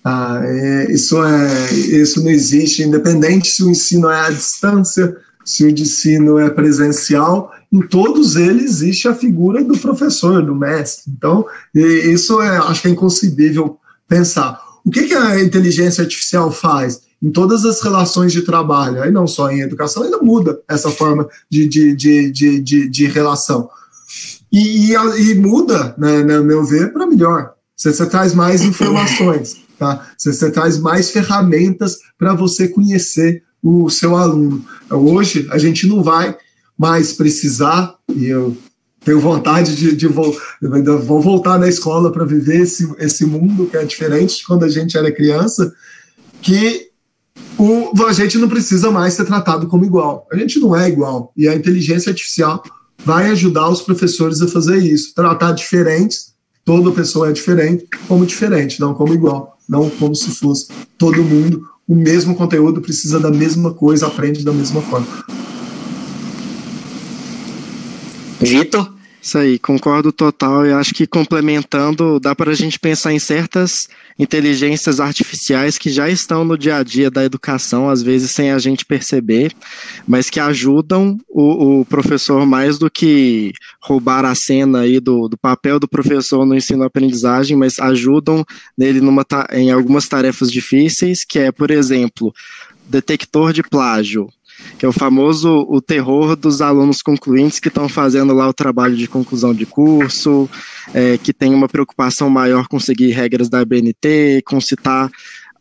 Ah, é, isso, é, isso não existe, independente se o ensino é à distância, se o ensino é presencial, em todos eles existe a figura do professor, do mestre. Então, isso é, acho que é inconcebível pensar. O que, que a inteligência artificial faz? Em todas as relações de trabalho, aí não só em educação, ainda muda essa forma de, de, de, de, de, relação. E, e, e muda, né, no meu ver, para melhor. Você, você, traz mais informações, tá? Você, você traz mais ferramentas para você conhecer o seu aluno. Hoje, a gente não vai mais precisar, e eu tenho vontade de, de vou, vou voltar na escola para viver esse, esse mundo que é diferente de quando a gente era criança, que o, a gente não precisa mais ser tratado como igual. A gente não é igual. E a inteligência artificial vai ajudar os professores a fazer isso, tratar diferentes, toda pessoa é diferente, como diferente, não como igual, não como se fosse todo mundo o mesmo conteúdo, precisa da mesma coisa, aprende da mesma forma. Vitor? Isso aí, concordo total. E acho que complementando, dá para a gente pensar em certas inteligências artificiais que já estão no dia a dia da educação, às vezes sem a gente perceber, mas que ajudam o, o professor mais do que roubar a cena aí do, do papel do professor no ensino-aprendizagem, mas ajudam nele numa, em algumas tarefas difíceis, que é, por exemplo, detector de plágio que é o famoso o terror dos alunos concluintes que estão fazendo lá o trabalho de conclusão de curso, é, que tem uma preocupação maior com seguir regras da BNT, com citar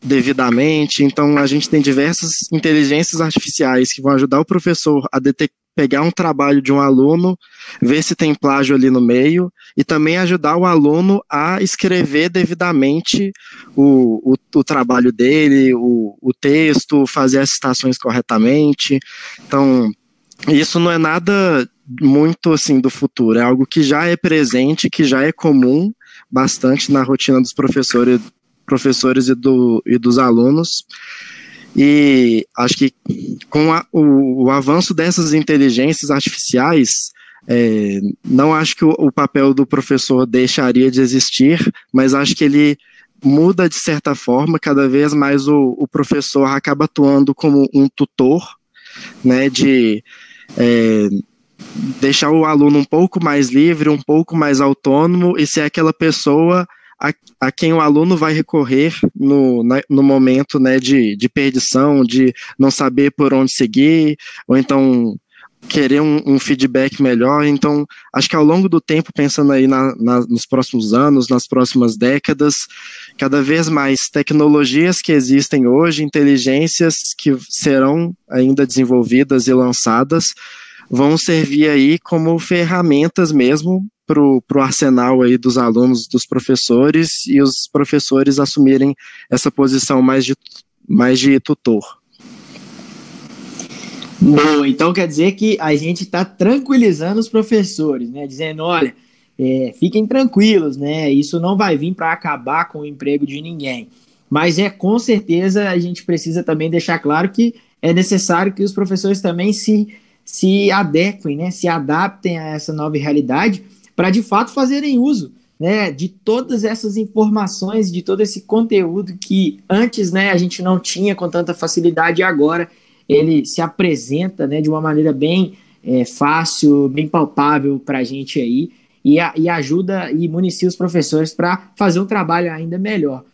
devidamente. Então, a gente tem diversas inteligências artificiais que vão ajudar o professor a detectar pegar um trabalho de um aluno, ver se tem plágio ali no meio, e também ajudar o aluno a escrever devidamente o, o, o trabalho dele, o, o texto, fazer as citações corretamente. Então, isso não é nada muito assim do futuro, é algo que já é presente, que já é comum bastante na rotina dos professores, professores e, do, e dos alunos. E acho que com a, o, o, avanço dessas inteligências artificiais, é, não acho que o, o, papel do professor deixaria de existir, mas acho que ele muda de certa forma, cada vez mais o, o professor acaba atuando como um tutor, né, de é, deixar o aluno um pouco mais livre, um pouco mais autônomo e ser aquela pessoa a, a quem o aluno vai recorrer no, na, no momento né, de, de perdição, de não saber por onde seguir, ou então querer um, um, feedback melhor. Então, acho que ao longo do tempo, pensando aí na, na, nos próximos anos, nas próximas décadas, cada vez mais tecnologias que existem hoje, inteligências que serão ainda desenvolvidas e lançadas, vão servir aí como ferramentas mesmo para o arsenal aí dos alunos, dos professores, e os professores assumirem essa posição mais de, mais de tutor. Boa, então quer dizer que a gente está tranquilizando os professores, né? Dizendo, olha, é, fiquem tranquilos, né? Isso não vai vir para acabar com o emprego de ninguém. Mas é com certeza a gente precisa também deixar claro que é necessário que os professores também se, se adequem, né? Se adaptem a essa nova realidade para de fato fazerem uso né, de todas essas informações, de todo esse conteúdo que antes né, a gente não tinha com tanta facilidade e agora ele se apresenta né, de uma maneira bem é, fácil, bem palpável para a gente aí e, a, e ajuda e municia os professores para fazer um trabalho ainda melhor.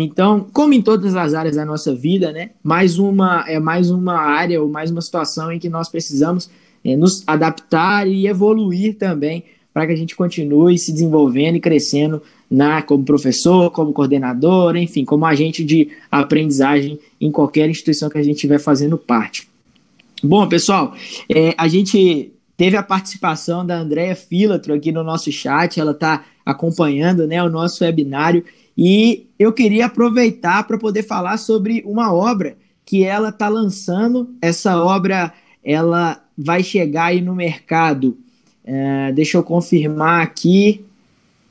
Então, como em todas as áreas da nossa vida, né, mais uma é mais uma área ou mais uma situação em que nós precisamos é, nos adaptar e evoluir também para que a gente continue se desenvolvendo e crescendo na, como professor, como coordenador, enfim, como agente de aprendizagem em qualquer instituição que a gente estiver fazendo parte. Bom, pessoal, é, a gente teve a participação da Andrea Filatro aqui no nosso chat, ela está acompanhando né, o nosso webinário e eu queria aproveitar para poder falar sobre uma obra que ela está lançando. Essa obra ela vai chegar aí no mercado. É, deixa eu confirmar aqui.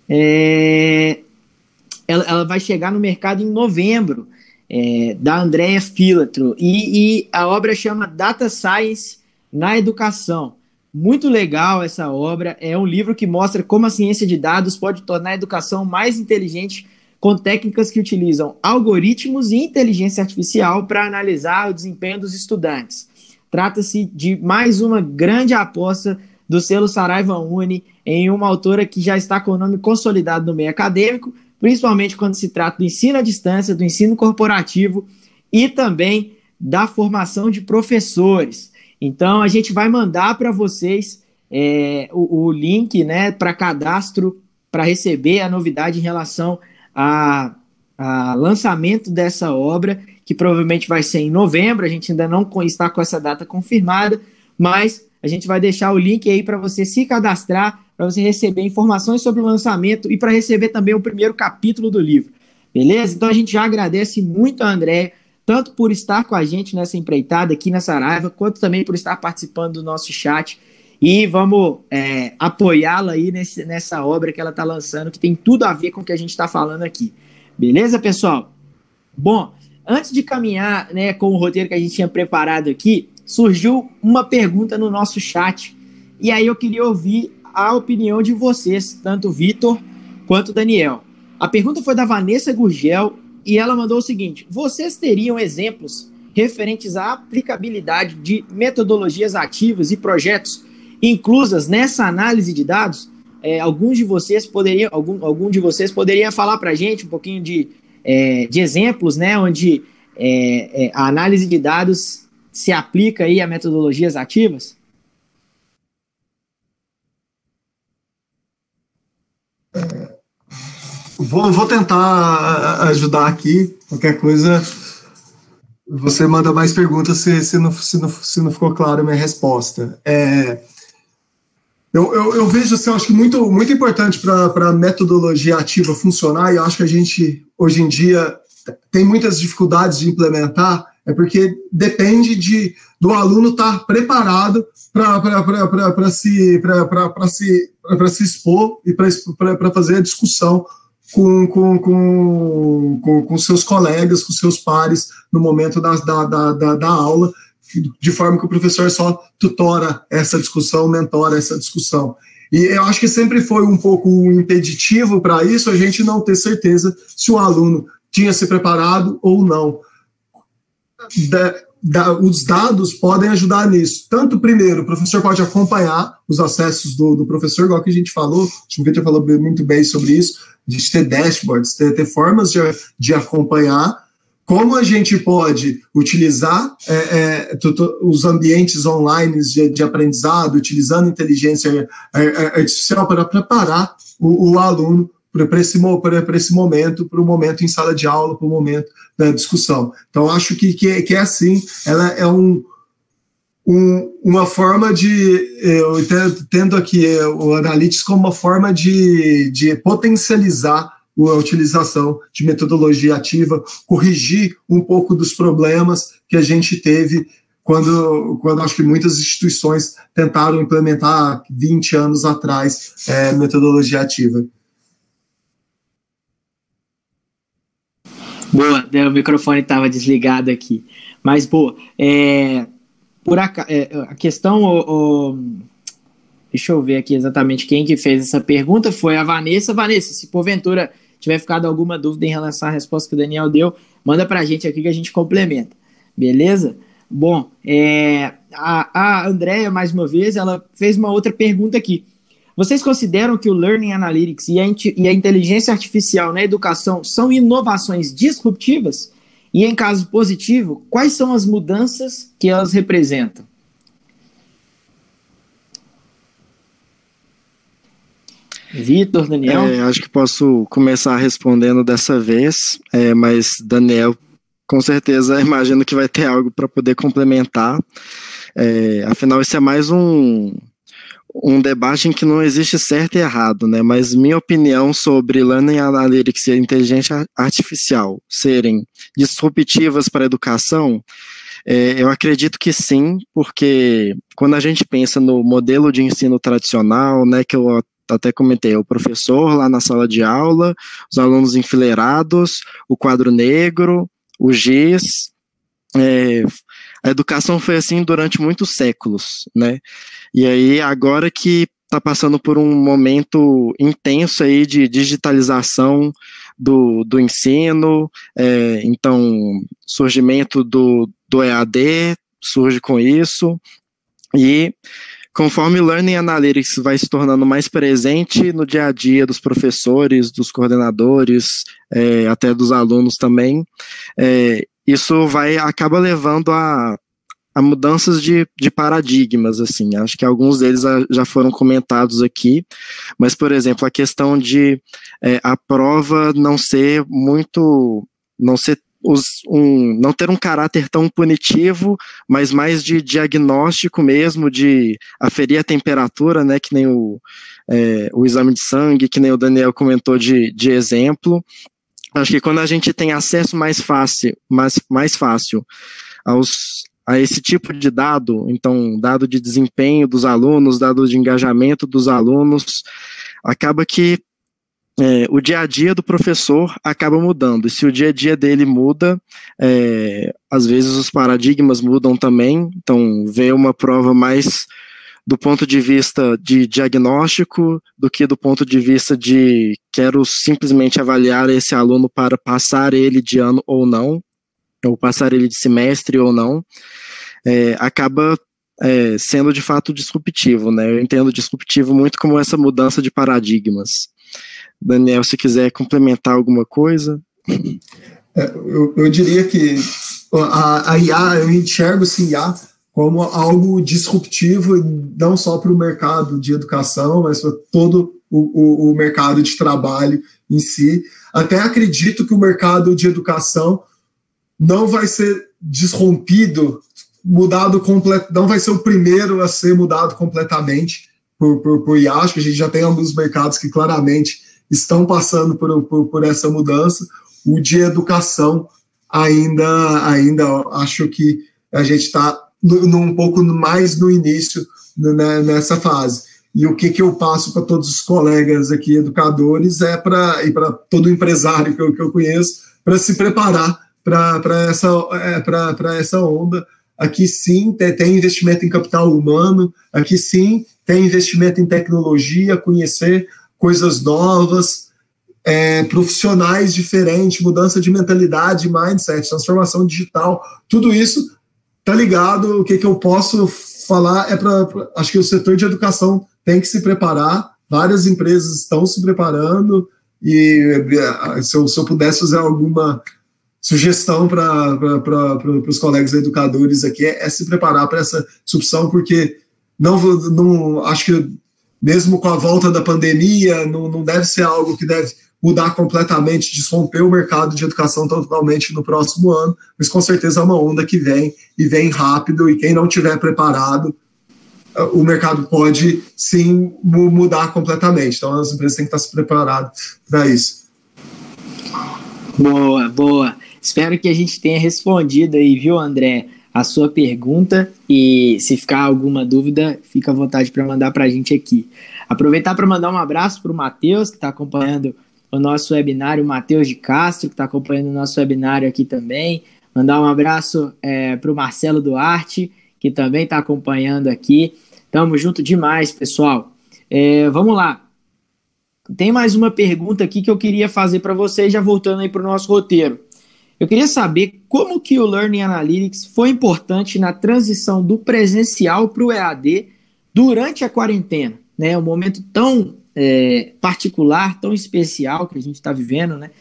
É, ela, ela, vai chegar no mercado em novembro, é, da Andrea Filatro. E, e a obra chama Data Science na Educação. Muito legal essa obra. É um livro que mostra como a ciência de dados pode tornar a educação mais inteligente com técnicas que utilizam algoritmos e inteligência artificial para analisar o desempenho dos estudantes. Trata-se de mais uma grande aposta do selo Saraiva Uni em uma autora que já está com o nome consolidado no meio acadêmico, principalmente quando se trata do ensino à distância, do ensino corporativo e também da formação de professores. Então, a gente vai mandar para vocês é, o, o, link né, para cadastro para receber a novidade em relação a, a lançamento dessa obra, que provavelmente vai ser em novembro. A gente ainda não está com essa data confirmada, mas a gente vai deixar o link aí para você se cadastrar, para você receber informações sobre o lançamento e para receber também o primeiro capítulo do livro. Beleza? Então a gente já agradece muito a André, tanto por estar com a gente nessa empreitada aqui na Saraiva, quanto também por estar participando do nosso chat. E vamos é, apoiá-la aí nesse, nessa obra que ela está lançando, que tem tudo a ver com o que a gente está falando aqui. Beleza, pessoal? Bom, antes de caminhar né, com o roteiro que a gente tinha preparado aqui, surgiu uma pergunta no nosso chat. E aí eu queria ouvir a opinião de vocês, tanto Vitor quanto Daniel. A pergunta foi da Vanessa Gurgel e ela mandou o seguinte: vocês teriam exemplos referentes à aplicabilidade de metodologias ativas e projetos inclusas nessa análise de dados? É, alguns de vocês poderiam, algum, algum de vocês poderia falar para a gente um pouquinho de, é, de exemplos, né, onde é, é, a análise de dados se aplica aí a metodologias ativas? Vou, vou tentar ajudar aqui. Qualquer coisa, você manda mais perguntas se, se, não, se, não, se não ficou claro a minha resposta. É, eu, eu, eu, vejo assim, eu acho que muito, muito importante para a metodologia ativa funcionar, e eu acho que a gente, hoje em dia, tem muitas dificuldades de implementar, é porque depende de, do aluno estar tá preparado para se, se, se expor e para fazer a discussão com, com, com, com, seus colegas, com seus pares, no momento da, da, da, da aula, de forma que o professor só tutora essa discussão, mentora essa discussão. E eu acho que sempre foi um pouco impeditivo para isso a gente não ter certeza se o aluno tinha se preparado ou não. Da, da, os dados podem ajudar nisso. Tanto, primeiro, o professor pode acompanhar os acessos do, do professor, igual que a gente falou, o Victor falou muito bem sobre isso, de ter dashboards, ter, ter formas de, de acompanhar como a gente pode utilizar é, é, os ambientes online de, de, aprendizado, utilizando inteligência é, é, artificial para preparar o, o aluno para esse, esse momento, para o momento em sala de aula, para o momento da discussão. Então, acho que, que, que é assim, ela é um, um, uma forma de, eu tendo aqui o Analytics como uma forma de, de potencializar a utilização de metodologia ativa, corrigir um pouco dos problemas que a gente teve quando, quando acho que muitas instituições tentaram implementar 20 anos atrás é, metodologia ativa. Boa, né, o microfone estava desligado aqui. Mas, boa, é, por a, é, a questão, o, o, deixa eu ver aqui exatamente quem que fez essa pergunta, foi a Vanessa. Vanessa, se porventura tiver ficado alguma dúvida em relação à resposta que o Daniel deu, manda para a gente aqui que a gente complementa, beleza? Bom, é, a, a Andrea, mais uma vez, ela fez uma outra pergunta aqui. Vocês consideram que o Learning Analytics e a, e a inteligência artificial na educação são inovações disruptivas? E em caso positivo, quais são as mudanças que elas representam? Vitor, Daniel? É, acho que posso começar respondendo dessa vez, é, mas Daniel, com certeza, <laughs> imagino que vai ter algo para poder complementar. É, afinal, esse é mais um, um debate em que não existe certo e errado, né? Mas minha opinião sobre Learning Analytics e inteligência artificial serem disruptivas para a educação, é, eu acredito que sim, porque quando a gente pensa no modelo de ensino tradicional, né, que eu até comentei, o professor lá na sala de aula, os alunos enfileirados, o quadro negro, o giz, é, a educação foi assim durante muitos séculos, né? E aí, agora que está passando por um momento intenso aí de digitalização do, do ensino, é, então, surgimento do, do EAD surge com isso, e conforme Learning Analytics vai se tornando mais presente no dia a dia dos professores, dos coordenadores, é, até dos alunos também, é, isso vai acaba levando a a mudanças de, de paradigmas, assim, acho que alguns deles já foram comentados aqui, mas, por exemplo, a questão de é, a prova não ser muito, não ser os, um, não ter um caráter tão punitivo, mas mais de diagnóstico mesmo, de aferir a temperatura, né, que nem o, é, o exame de sangue, que nem o Daniel comentou de, de exemplo. Acho que quando a gente tem acesso mais fácil, mais, mais fácil aos, a esse tipo de dado, então, dado de desempenho dos alunos, dado de engajamento dos alunos, acaba que é, o dia a dia do professor acaba mudando. E se o dia a dia dele muda, é, às vezes os paradigmas mudam também. Então, ver uma prova mais do ponto de vista de diagnóstico do que do ponto de vista de quero simplesmente avaliar esse aluno para passar ele de ano ou não ou passar ele de semestre ou não, é, acaba é, sendo de fato disruptivo, né? Eu entendo disruptivo muito como essa mudança de paradigmas. Daniel, se quiser complementar alguma coisa. É, eu, eu, diria que a, a IA, eu enxergo esse IA como algo disruptivo, não só para o mercado de educação, mas para todo o, o, o mercado de trabalho em si. Até acredito que o mercado de educação não vai ser desrompido, mudado completo, não vai ser o primeiro a ser mudado completamente por, por, por IA. Acho que a gente já tem alguns mercados que claramente estão passando por, por, por essa mudança. O de educação ainda, ainda acho que a gente está um pouco mais no início né, nessa fase. E o que, que eu passo para todos os colegas aqui, educadores, é para, e para todo empresário que eu, que eu conheço, para se preparar para essa, é, essa onda. Aqui sim tem, tem investimento em capital humano, aqui sim tem investimento em tecnologia, conhecer coisas novas, é, profissionais diferentes, mudança de mentalidade, mindset, transformação digital, tudo isso tá ligado. O que, que eu posso falar é para. Acho que o setor de educação tem que se preparar, várias empresas estão se preparando, e se eu, se eu pudesse fazer alguma sugestão para os colegas educadores aqui é, é se preparar para essa disrupção, porque não, não acho que mesmo com a volta da pandemia, não, não deve ser algo que deve mudar completamente, desromper o mercado de educação totalmente no próximo ano, mas com certeza é uma onda que vem e vem rápido, e quem não tiver preparado, o mercado pode sim mudar completamente. Então as empresas têm que estar se preparadas para isso. Boa, boa. Espero que a gente tenha respondido aí, viu, André, a sua pergunta. E se ficar alguma dúvida, fica à vontade para mandar para a gente aqui. Aproveitar para mandar um abraço para o Matheus, que está acompanhando o nosso webinário, o Matheus de Castro, que está acompanhando o nosso webinário aqui também. Mandar um abraço é, para o Marcelo Duarte, que também está acompanhando aqui. Tamo junto demais, pessoal. É, vamos lá. Tem mais uma pergunta aqui que eu queria fazer para vocês, já voltando aí para o nosso roteiro. Eu queria saber como que o Learning Analytics foi importante na transição do presencial para o EAD durante a quarentena, né? Um momento tão é, particular, tão especial que a gente está vivendo, né?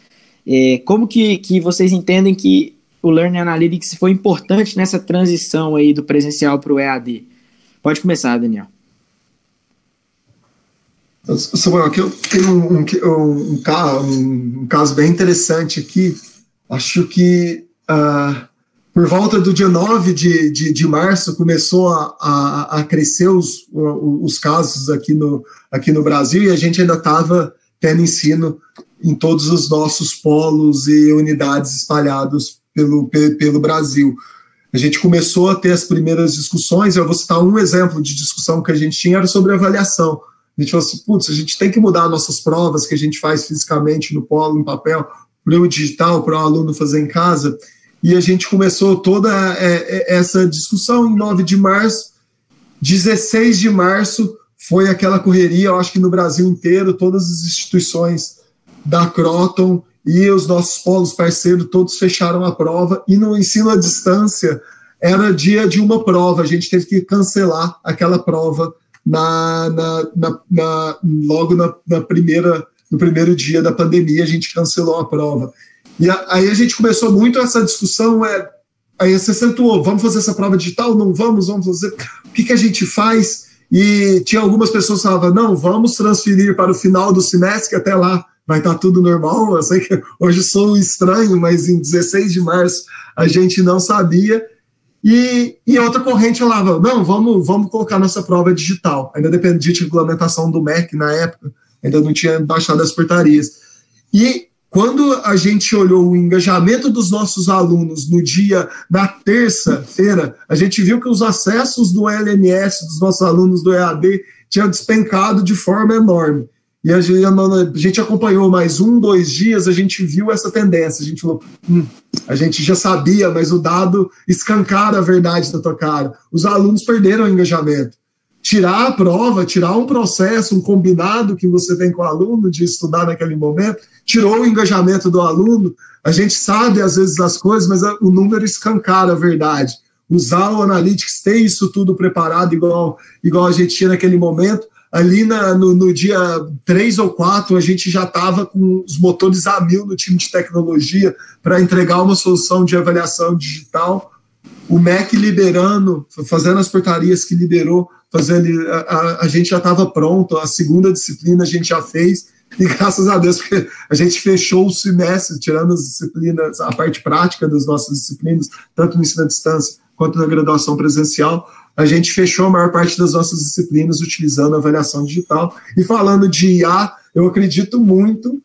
É, como que, que vocês entendem que o Learning Analytics foi importante nessa transição aí do presencial para o EAD? Pode começar, Daniel. Samuel, aqui eu tenho um, um, um, um, um caso bem interessante aqui. Acho que uh, por volta do dia 9 de, de, de março começou a, a, a crescer os, os casos aqui no, aqui no Brasil e a gente ainda estava tendo ensino em todos os nossos polos e unidades espalhados pelo, pelo Brasil. A gente começou a ter as primeiras discussões, eu vou citar um exemplo de discussão que a gente tinha, era sobre avaliação. A gente falou assim, putz, a gente tem que mudar nossas provas que a gente faz fisicamente no polo, em papel, para o digital, para o aluno fazer em casa. E a gente começou toda é, é, essa discussão em 9 de março. 16 de março foi aquela correria, eu acho que no Brasil inteiro, todas as instituições da Croton e os nossos polos parceiros todos fecharam a prova. E no ensino à distância, era dia de uma prova, a gente teve que cancelar aquela prova na, na, na, na logo na, primeira, no primeiro dia da pandemia, a gente cancelou a prova. E a, aí a gente começou muito essa discussão, é, aí você acentuou, vamos fazer essa prova digital? Não vamos, vamos fazer. O que, que a gente faz? E tinha algumas pessoas que falavam, não, vamos transferir para o final do semestre, que até lá vai estar tudo normal. Eu sei que hoje sou estranho, mas em 16 de março a gente não sabia. E, e outra corrente falava, não, vamos, vamos colocar nossa prova digital. Ainda dependia de regulamentação do MEC na época, ainda não tinha baixado as portarias. E quando a gente olhou o engajamento dos nossos alunos no dia, na terça-feira, a gente viu que os acessos do LMS dos nossos alunos do EAD tinham despencado de forma enorme. E a gente, a gente, acompanhou mais um, dois dias, a gente viu essa tendência. A gente falou, hum, a gente já sabia, mas o dado escancara a verdade da tua cara. Os alunos perderam o engajamento. Tirar a prova, tirar um processo, um combinado que você tem com o aluno de estudar naquele momento, tirou o engajamento do aluno. A gente sabe às vezes as coisas, mas o número escancara a verdade. Usar o Analytics, ter isso tudo preparado igual, igual a gente tinha naquele momento, ali na, no, no, dia 3 ou 4, a gente já estava com os motores a mil no time de tecnologia para entregar uma solução de avaliação digital. O MEC liberando, fazendo as portarias que liberou, fazendo, a, a, gente já estava pronto, a segunda disciplina a gente já fez, e <laughs> graças a Deus, porque a gente fechou o semestre, tirando as disciplinas, a parte prática das nossas disciplinas, tanto no ensino à distância quanto na graduação presencial, a gente fechou a maior parte das nossas disciplinas utilizando a avaliação digital. E falando de IA, eu acredito muito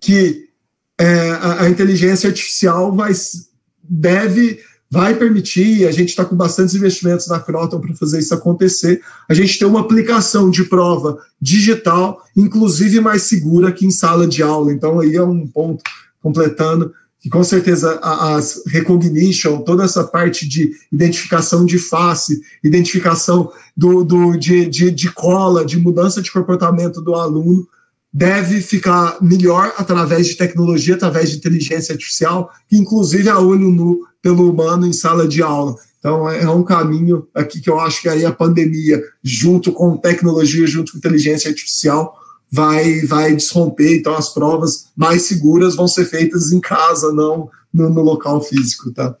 que é, a, a, inteligência artificial vai, deve, vai permitir, a gente está com bastantes investimentos na Croton para fazer isso acontecer, a gente ter uma aplicação de prova digital, inclusive mais segura que em sala de aula. Então, aí é um ponto completando que com certeza as recognition, toda essa parte de identificação de face, identificação do, do de, de, de, cola, de mudança de comportamento do aluno, deve ficar melhor através de tecnologia, através de inteligência artificial, que inclusive a olho nu pelo humano em sala de aula. Então é, é um caminho aqui que eu acho que aí a pandemia, junto com tecnologia, junto com inteligência artificial, vai, vai desromper, então as provas mais seguras vão ser feitas em casa, não no, no local físico, tá?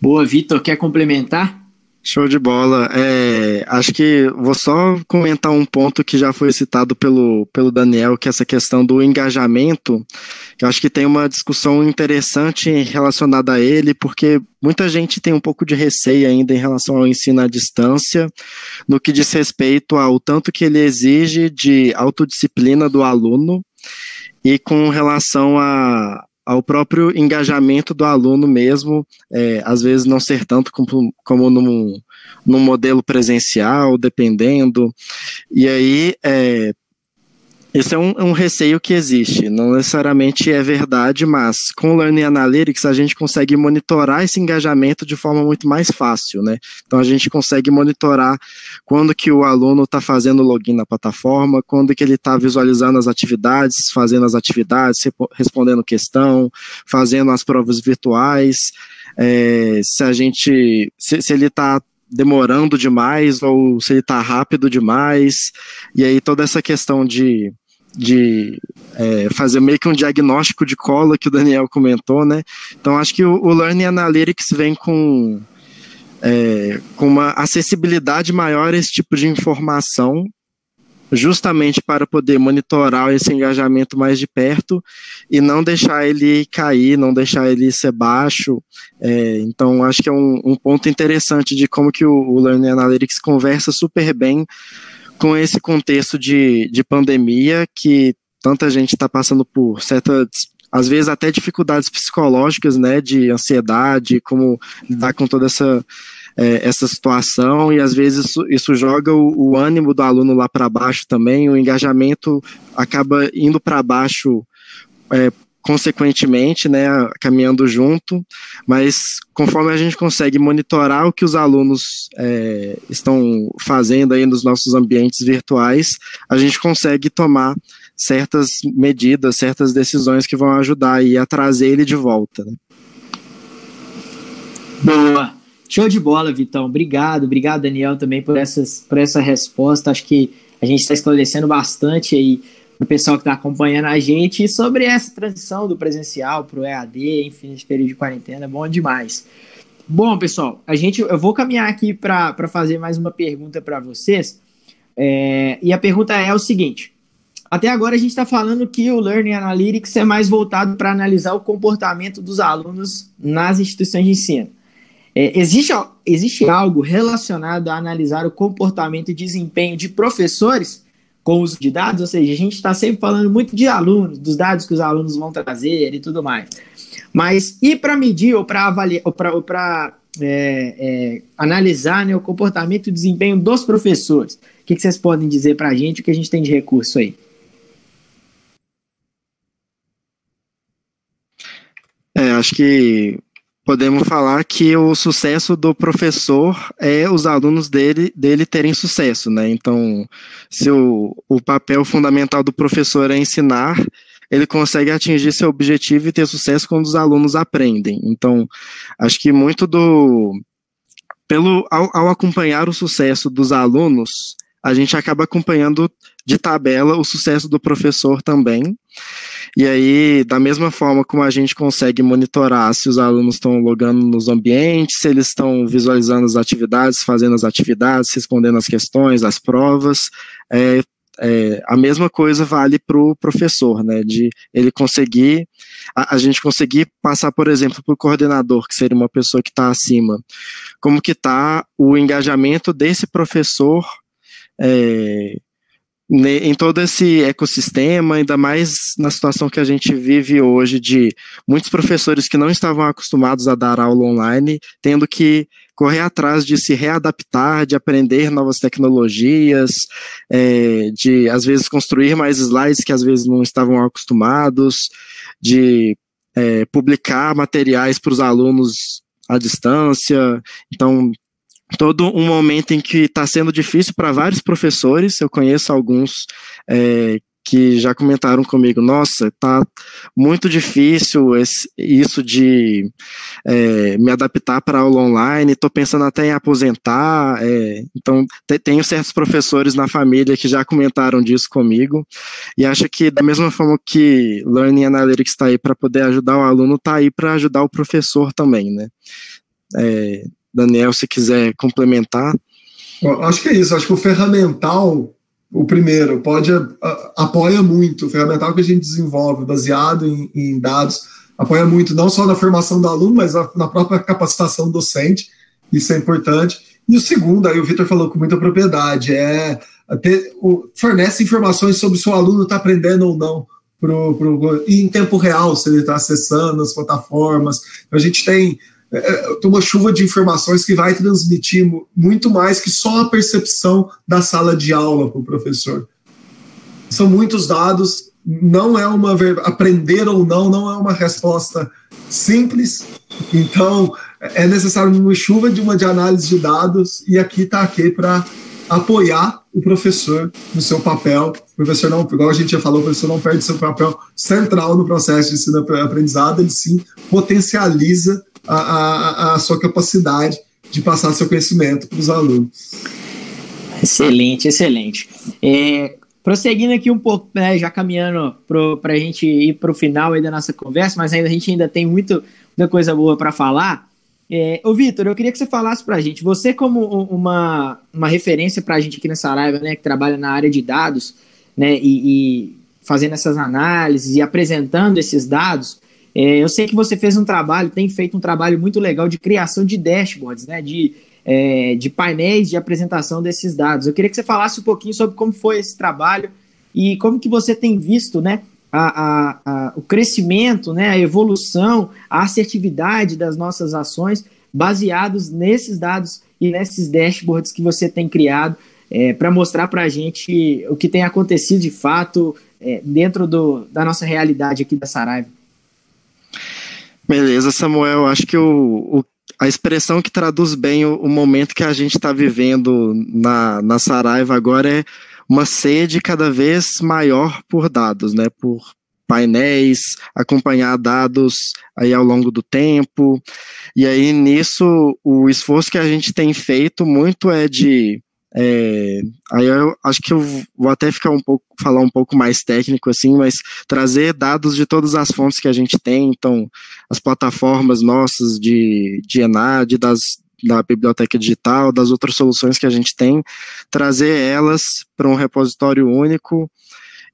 Boa, Vitor, quer complementar? Show de bola. É, acho que vou só comentar um ponto que já foi citado pelo, pelo Daniel, que é essa questão do engajamento. Eu acho que tem uma discussão interessante relacionada a ele, porque muita gente tem um pouco de receio ainda em relação ao ensino à distância, no que diz respeito ao tanto que ele exige de autodisciplina do aluno e com relação a, ao próprio engajamento do aluno mesmo, é, às vezes não ser tanto como, como num, num modelo presencial, dependendo. E aí, é, esse é um, um, receio que existe, não necessariamente é verdade, mas com o Learning Analytics a gente consegue monitorar esse engajamento de forma muito mais fácil, né? Então a gente consegue monitorar quando que o aluno está fazendo login na plataforma, quando que ele está visualizando as atividades, fazendo as atividades, respondendo questão, fazendo as provas virtuais, é, se a gente, se, se ele está demorando demais ou se ele está rápido demais, e aí toda essa questão de de é, fazer meio que um diagnóstico de cola que o Daniel comentou, né? Então acho que o, o Learning Analytics vem com é, com uma acessibilidade maior a esse tipo de informação, justamente para poder monitorar esse engajamento mais de perto e não deixar ele cair, não deixar ele ser baixo. É, então, acho que é um, um, ponto interessante de como que o, o Learning Analytics conversa super bem com esse contexto de, de pandemia que tanta gente está passando por certas às vezes até dificuldades psicológicas, né, de ansiedade, como lidar com toda essa é, essa situação e às vezes isso, isso joga o, o, ânimo do aluno lá para baixo também, o engajamento acaba indo para baixo é, consequentemente, né, caminhando junto, mas conforme a gente consegue monitorar o que os alunos é, estão fazendo aí nos nossos ambientes virtuais, a gente consegue tomar certas medidas, certas decisões que vão ajudar aí a trazer ele de volta. Né? Boa. Show de bola, Vitão. Obrigado, obrigado, Daniel, também por, essas, por essa resposta. Acho que a gente está esclarecendo bastante aí o pessoal que está acompanhando a gente sobre essa transição do presencial para o EAD, enfim, esse período de quarentena, é bom demais. Bom, pessoal, a gente, eu vou caminhar aqui para fazer mais uma pergunta para vocês. É, e a pergunta é o seguinte: até agora a gente está falando que o Learning Analytics é mais voltado para analisar o comportamento dos alunos nas instituições de ensino. É, existe, existe algo relacionado a analisar o comportamento e desempenho de professores com o uso de dados? Ou seja, a gente está sempre falando muito de alunos, dos dados que os alunos vão trazer e tudo mais. Mas e para medir ou para avaliar ou para é, é, analisar né, o comportamento e desempenho dos professores? O que, que vocês podem dizer para a gente? O que a gente tem de recurso aí? É, acho que podemos falar que o sucesso do professor é os alunos dele, dele terem sucesso, né? Então, se o, o papel fundamental do professor é ensinar, ele consegue atingir seu objetivo e ter sucesso quando os alunos aprendem. Então, acho que muito do. Pelo, ao, ao acompanhar o sucesso dos alunos, a gente acaba acompanhando de tabela o sucesso do professor também. E aí, da mesma forma como a gente consegue monitorar se os alunos estão logando nos ambientes, se eles estão visualizando as atividades, fazendo as atividades, respondendo as questões, as provas, é, é, a mesma coisa vale para o professor, né? De ele conseguir, a, a gente conseguir passar, por exemplo, para o coordenador, que seria uma pessoa que está acima, como que está o engajamento desse professor é, em todo esse ecossistema, ainda mais na situação que a gente vive hoje de muitos professores que não estavam acostumados a dar aula online, tendo que correr atrás de se readaptar, de aprender novas tecnologias, é, de às vezes construir mais slides que às vezes não estavam acostumados, de é, publicar materiais para os alunos à distância. Então, todo um momento em que está sendo difícil para vários professores. Eu conheço alguns é, que já comentaram comigo, nossa, tá muito difícil esse, isso de é, me adaptar para aula online, estou pensando até em aposentar, é, então te, tenho certos professores na família que já comentaram disso comigo, e acho que da mesma forma que Learning Analytics está aí para poder ajudar o aluno, está aí para ajudar o professor também, né? É, Daniel, se quiser complementar. Acho que é isso. Acho que o ferramental, o primeiro, pode apoia muito. O ferramental que a gente desenvolve, baseado em, em dados, apoia muito não só na formação do aluno, mas na própria capacitação docente. Isso é importante. E o segundo, aí o Vitor falou com muita propriedade, é ter, o, fornece informações sobre se o aluno está aprendendo ou não. Pro, pro, e em tempo real, se ele está acessando as plataformas. A gente tem é, é, uma chuva de informações que vai transmitir muito mais que só a percepção da sala de aula para o professor. São muitos dados, não é uma aprender ou não, não é uma resposta simples. Então é necessário uma chuva de uma de análise de dados e aqui está aqui para apoiar o professor no seu papel. O professor não, igual a gente já falou, o professor não perde seu papel central no processo de ensino-aprendizado, ele sim potencializa a, a, a sua capacidade de passar seu conhecimento para os alunos. Excelente, excelente. É, prosseguindo aqui um pouco, né, já caminhando para a gente ir para o final da nossa conversa, mas ainda a gente ainda tem muito, muita coisa boa para falar. É, ô, Vitor, eu queria que você falasse para a gente, você como uma, uma referência para a gente aqui nessa live, né, que trabalha na área de dados, né, e, e fazendo essas análises e apresentando esses dados, é, eu sei que você fez um trabalho, tem feito um trabalho muito legal de criação de dashboards, né, de, é, de painéis de apresentação desses dados. Eu queria que você falasse um pouquinho sobre como foi esse trabalho e como que você tem visto, né, a, a, a, o crescimento, né, a evolução, a assertividade das nossas ações baseados nesses dados e nesses dashboards que você tem criado é, para mostrar para a gente o que tem acontecido de fato é, dentro do, da nossa realidade aqui da Saraiva. Beleza, Samuel. Acho que o, o a expressão que traduz bem o, o momento que a gente está vivendo na, na Saraiva agora é uma sede cada vez maior por dados, né? Por painéis, acompanhar dados aí ao longo do tempo. E aí nisso o esforço que a gente tem feito muito é de é, aí eu acho que eu vou até ficar um pouco falar um pouco mais técnico assim, mas trazer dados de todas as fontes que a gente tem, então as plataformas nossas de, de ENAD, das da biblioteca digital, das outras soluções que a gente tem, trazer elas para um repositório único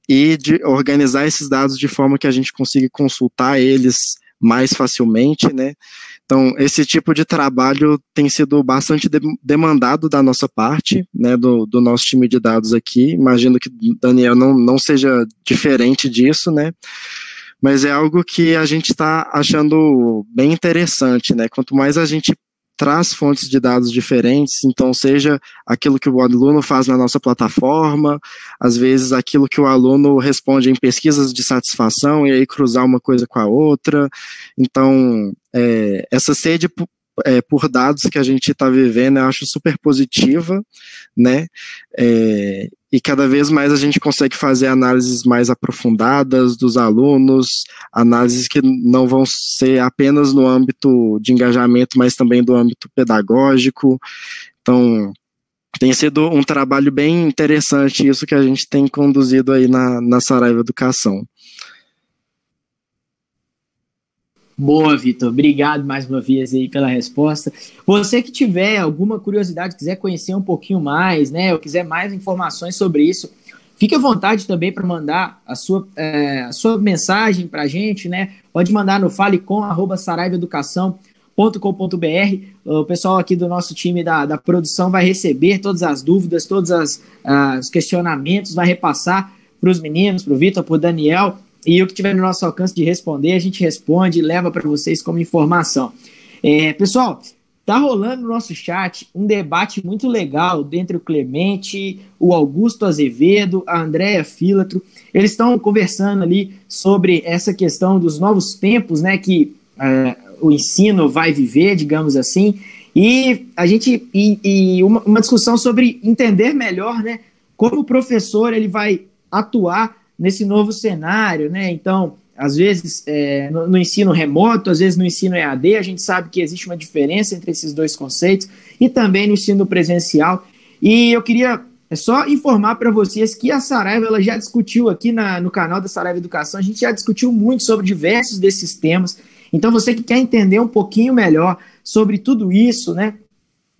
e organizar esses dados de forma que a gente consiga consultar eles mais facilmente, né? Então, esse tipo de trabalho tem sido bastante de demandado da nossa parte, né, do, do, nosso time de dados aqui. Imagino que Daniel não, não seja diferente disso, né? Mas é algo que a gente está achando bem interessante, né? Quanto mais a gente traz fontes de dados diferentes, então seja aquilo que o aluno faz na nossa plataforma, às vezes aquilo que o aluno responde em pesquisas de satisfação e aí cruzar uma coisa com a outra. Então, é, essa sede é, por dados que a gente está vivendo, eu acho super positiva, né? É, e cada vez mais a gente consegue fazer análises mais aprofundadas dos alunos, análises que não vão ser apenas no âmbito de engajamento, mas também do âmbito pedagógico. Então, tem sido um trabalho bem interessante isso que a gente tem conduzido aí na, na Saraiva Educação. Boa, Vitor. Obrigado mais uma vez aí pela resposta. Você que tiver alguma curiosidade, quiser conhecer um pouquinho mais, né, ou quiser mais informações sobre isso, fique à vontade também para mandar a sua, é, a sua mensagem para a gente, né? Pode mandar no falecom.saraivaeducação.com.br. O pessoal aqui do nosso time da, da produção vai receber todas as dúvidas, todos as, os questionamentos, vai repassar para os meninos, para o Vitor, para o Daniel e o que tiver no nosso alcance de responder, a gente responde e leva para vocês como informação. É, pessoal, tá rolando no nosso chat um debate muito legal entre o Clemente, o Augusto Azevedo, a Andréa Filatro. Eles estão conversando ali sobre essa questão dos novos tempos, né, que é, o ensino vai viver, digamos assim. E a gente e, e uma, uma discussão sobre entender melhor, né, como o professor ele vai atuar nesse novo cenário, né? Então, às vezes é, no, no, ensino remoto, às vezes no ensino EAD, a gente sabe que existe uma diferença entre esses dois conceitos e também no ensino presencial. E eu queria é só informar para vocês que a Saraiva ela já discutiu aqui na, no canal da Saraiva Educação, a gente já discutiu muito sobre diversos desses temas. Então, você que quer entender um pouquinho melhor sobre tudo isso, né?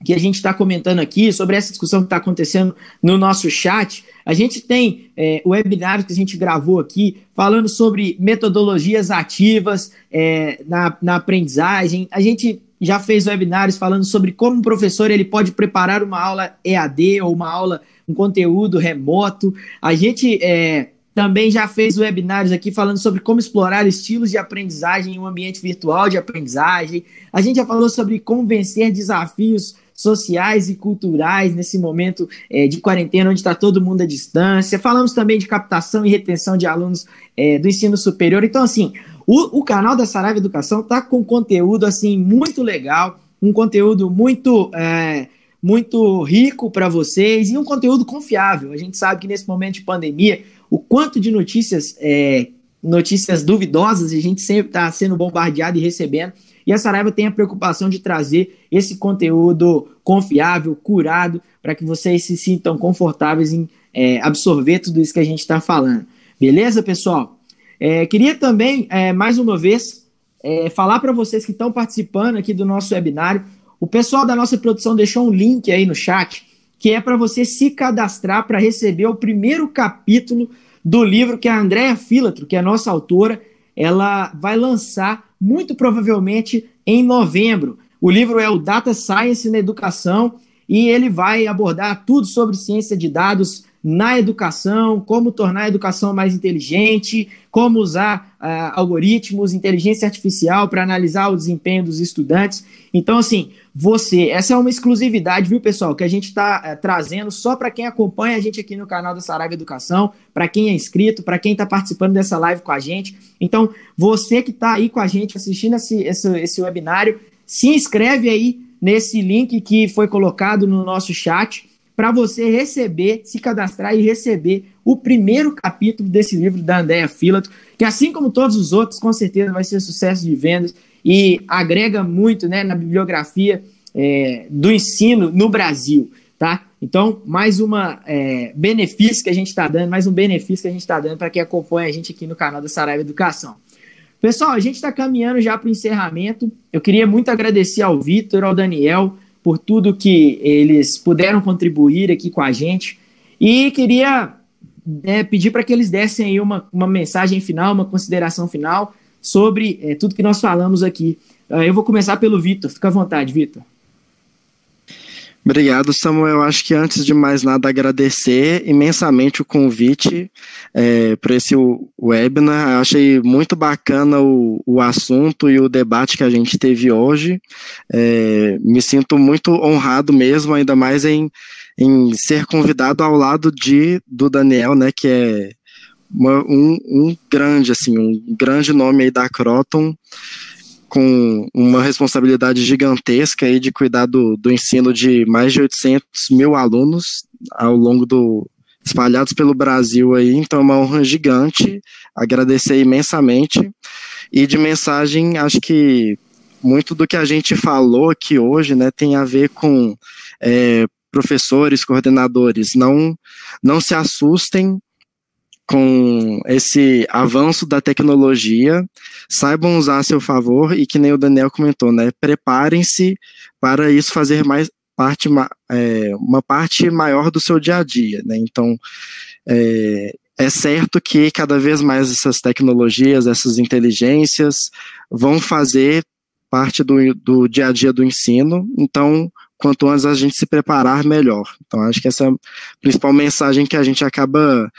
Que a gente está comentando aqui, sobre essa discussão que está acontecendo no nosso chat. A gente tem é, o webinar que a gente gravou aqui, falando sobre metodologias ativas é, na, na aprendizagem. A gente já fez webinários falando sobre como o professor ele pode preparar uma aula EAD ou uma aula, um conteúdo remoto. A gente é, também já fez webinários aqui falando sobre como explorar estilos de aprendizagem em um ambiente virtual de aprendizagem. A gente já falou sobre como vencer desafios sociais e culturais nesse momento é, de quarentena, onde está todo mundo à distância. Falamos também de captação e retenção de alunos é, do ensino superior. Então, assim, o, o canal da Saraiva Educação está com conteúdo assim muito legal, um conteúdo muito é, muito rico para vocês e um conteúdo confiável. A gente sabe que nesse momento de pandemia, o quanto de notícias é, notícias duvidosas a gente sempre está sendo bombardeado e recebendo. E a Saraiva tem a preocupação de trazer esse conteúdo confiável, curado, para que vocês se sintam confortáveis em é, absorver tudo isso que a gente está falando. Beleza, pessoal? É, queria também, é, mais uma vez, é, falar para vocês que estão participando aqui do nosso webinário. O pessoal da nossa produção deixou um link aí no chat que é para você se cadastrar para receber o primeiro capítulo do livro que a Andrea Filatro, que é a nossa autora, ela vai lançar muito provavelmente em novembro. O livro é o Data Science na Educação e ele vai abordar tudo sobre ciência de dados na educação, como tornar a educação mais inteligente, como usar uh, algoritmos, inteligência artificial para analisar o desempenho dos estudantes. Então, assim, você, essa é uma exclusividade, viu, pessoal, que a gente está uh, eh, trazendo só para quem acompanha a gente aqui no canal da Saraiva Educação, para quem é inscrito, para quem está participando dessa live com a gente. Então, você que está aí com a gente assistindo esse, esse, esse webinário, se inscreve aí nesse link que foi colocado no nosso chat para você receber, se cadastrar e receber o primeiro capítulo desse livro da Andrea Filato, que assim como todos os outros, com certeza vai ser sucesso de vendas e agrega muito né, na bibliografia é, do ensino no Brasil, tá? Então, mais uma é, benefício que a gente está dando, mais um benefício que a gente está dando para quem acompanha a gente aqui no canal da Saraiva Educação. Pessoal, a gente está caminhando já para o encerramento. Eu queria muito agradecer ao Vitor, ao Daniel, por tudo que eles puderam contribuir aqui com a gente. E queria é, pedir para que eles dessem aí uma, uma mensagem final, uma consideração final sobre é, tudo que nós falamos aqui. Uh, eu vou começar pelo Vitor. Fica à vontade, Vitor. Obrigado, Samuel. Acho que antes de mais nada agradecer imensamente o convite é, para esse webinar. Achei muito bacana o, o assunto e o debate que a gente teve hoje. É, me sinto muito honrado mesmo, ainda mais em, em ser convidado ao lado de do Daniel, né, que é uma, um, um grande assim, um grande nome aí da Croton com uma responsabilidade gigantesca aí de cuidar do, do ensino de mais de 800 mil alunos ao longo do espalhados pelo Brasil aí, então é uma honra gigante, agradecer imensamente. E de mensagem acho que muito do que a gente falou aqui hoje, né, tem a ver com é, professores, coordenadores, não não se assustem com esse avanço da tecnologia, saibam usar a seu favor e que nem o Daniel comentou, né? Preparem-se para isso fazer mais parte, é, uma parte maior do seu dia a dia, né? Então, é, é certo que cada vez mais essas tecnologias, essas inteligências vão fazer parte do, do dia a dia do ensino, então quanto antes a gente se preparar, melhor. Então, acho que essa é a principal mensagem que a gente acaba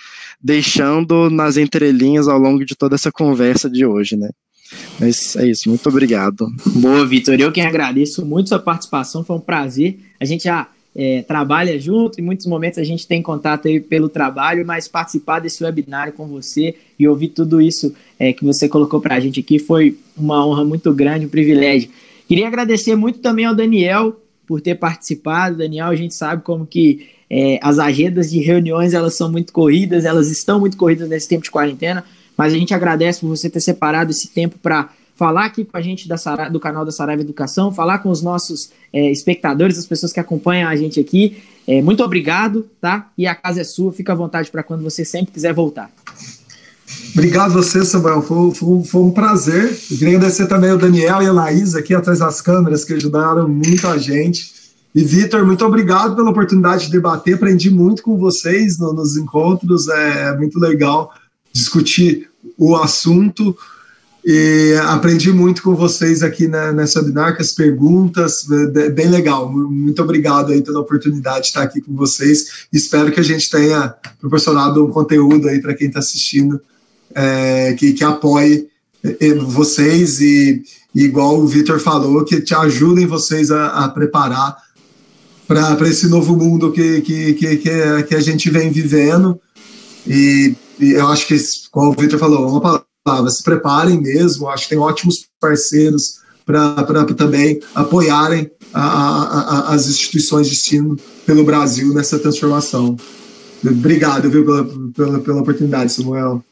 deixando nas entrelinhas ao longo de toda essa conversa de hoje, né? Mas é isso, muito obrigado. Boa, Vitor. Eu quem agradeço muito sua participação, foi um prazer. A gente já é, trabalha junto, em muitos momentos a gente tem contato aí pelo trabalho, mas participar desse webinário com você e ouvir tudo isso é, que você colocou para a gente aqui foi uma honra muito grande, um privilégio. Queria agradecer muito também ao Daniel, por ter participado. Daniel, a gente sabe como que é, as agendas de reuniões elas são muito corridas, elas estão muito corridas nesse tempo de quarentena, mas a gente agradece por você ter separado esse tempo para falar aqui com a gente da Sara, do canal da Saraiva Educação, falar com os nossos é, espectadores, as pessoas que acompanham a gente aqui. É, muito obrigado, tá? E a casa é sua, fica à vontade para quando você sempre quiser voltar. Obrigado você, Samuel. Foi, foi, foi, um prazer. Eu queria agradecer também o Daniel e a Laís aqui atrás das câmeras, que ajudaram muito a gente. E, Vitor, muito obrigado pela oportunidade de debater. Aprendi muito com vocês no, nos encontros. É, é muito legal discutir o assunto. E aprendi muito com vocês aqui na, nessa webinar, com as perguntas, bem legal. Muito obrigado aí pela oportunidade de estar aqui com vocês. Espero que a gente tenha proporcionado um conteúdo aí para quem está assistindo é, que, que apoie é, vocês e, igual o Vitor falou, que te ajudem vocês a, a preparar para esse novo mundo que, que, que, que, a gente vem vivendo. E, e eu acho que, como o Vitor falou, uma palavra, se preparem mesmo, acho que tem ótimos parceiros para também apoiarem a, a, a, as instituições de ensino pelo Brasil nessa transformação. Obrigado, viu, pela, pela, pela oportunidade, Samuel.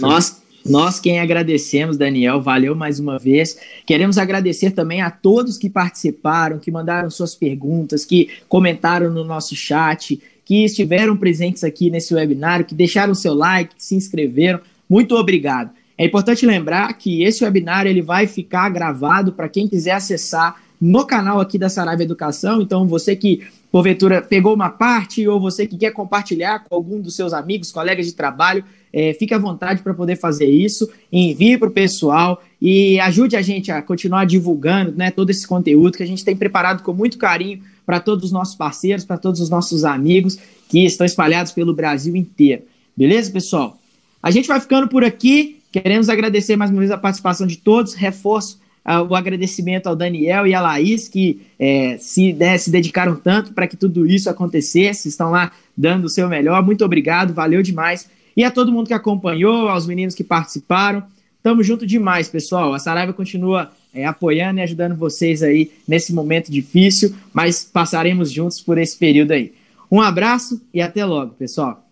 Nós, nós quem agradecemos, Daniel, valeu mais uma vez. Queremos agradecer também a todos que participaram, que mandaram suas perguntas, que comentaram no nosso chat, que estiveram presentes aqui nesse webinário, que deixaram seu like, que se inscreveram. Muito obrigado. É importante lembrar que esse webinar ele vai ficar gravado para quem quiser acessar no canal aqui da Saraiva Educação. Então, você que porventura pegou uma parte ou você que quer compartilhar com algum dos seus amigos, colegas de trabalho, é, fique à vontade para poder fazer isso, envie para o pessoal e ajude a gente a continuar divulgando né, todo esse conteúdo que a gente tem preparado com muito carinho para todos os nossos parceiros, para todos os nossos amigos que estão espalhados pelo Brasil inteiro. Beleza, pessoal? A gente vai ficando por aqui. Queremos agradecer mais uma vez a participação de todos. Reforço o agradecimento ao Daniel e à Laís, que é, se, né, se dedicaram tanto para que tudo isso acontecesse, estão lá dando o seu melhor. Muito obrigado, valeu demais. E a todo mundo que acompanhou, aos meninos que participaram. Tamo junto demais, pessoal. A Saraiva continua é, apoiando e ajudando vocês aí nesse momento difícil, mas passaremos juntos por esse período aí. Um abraço e até logo, pessoal.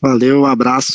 Valeu, um abraço.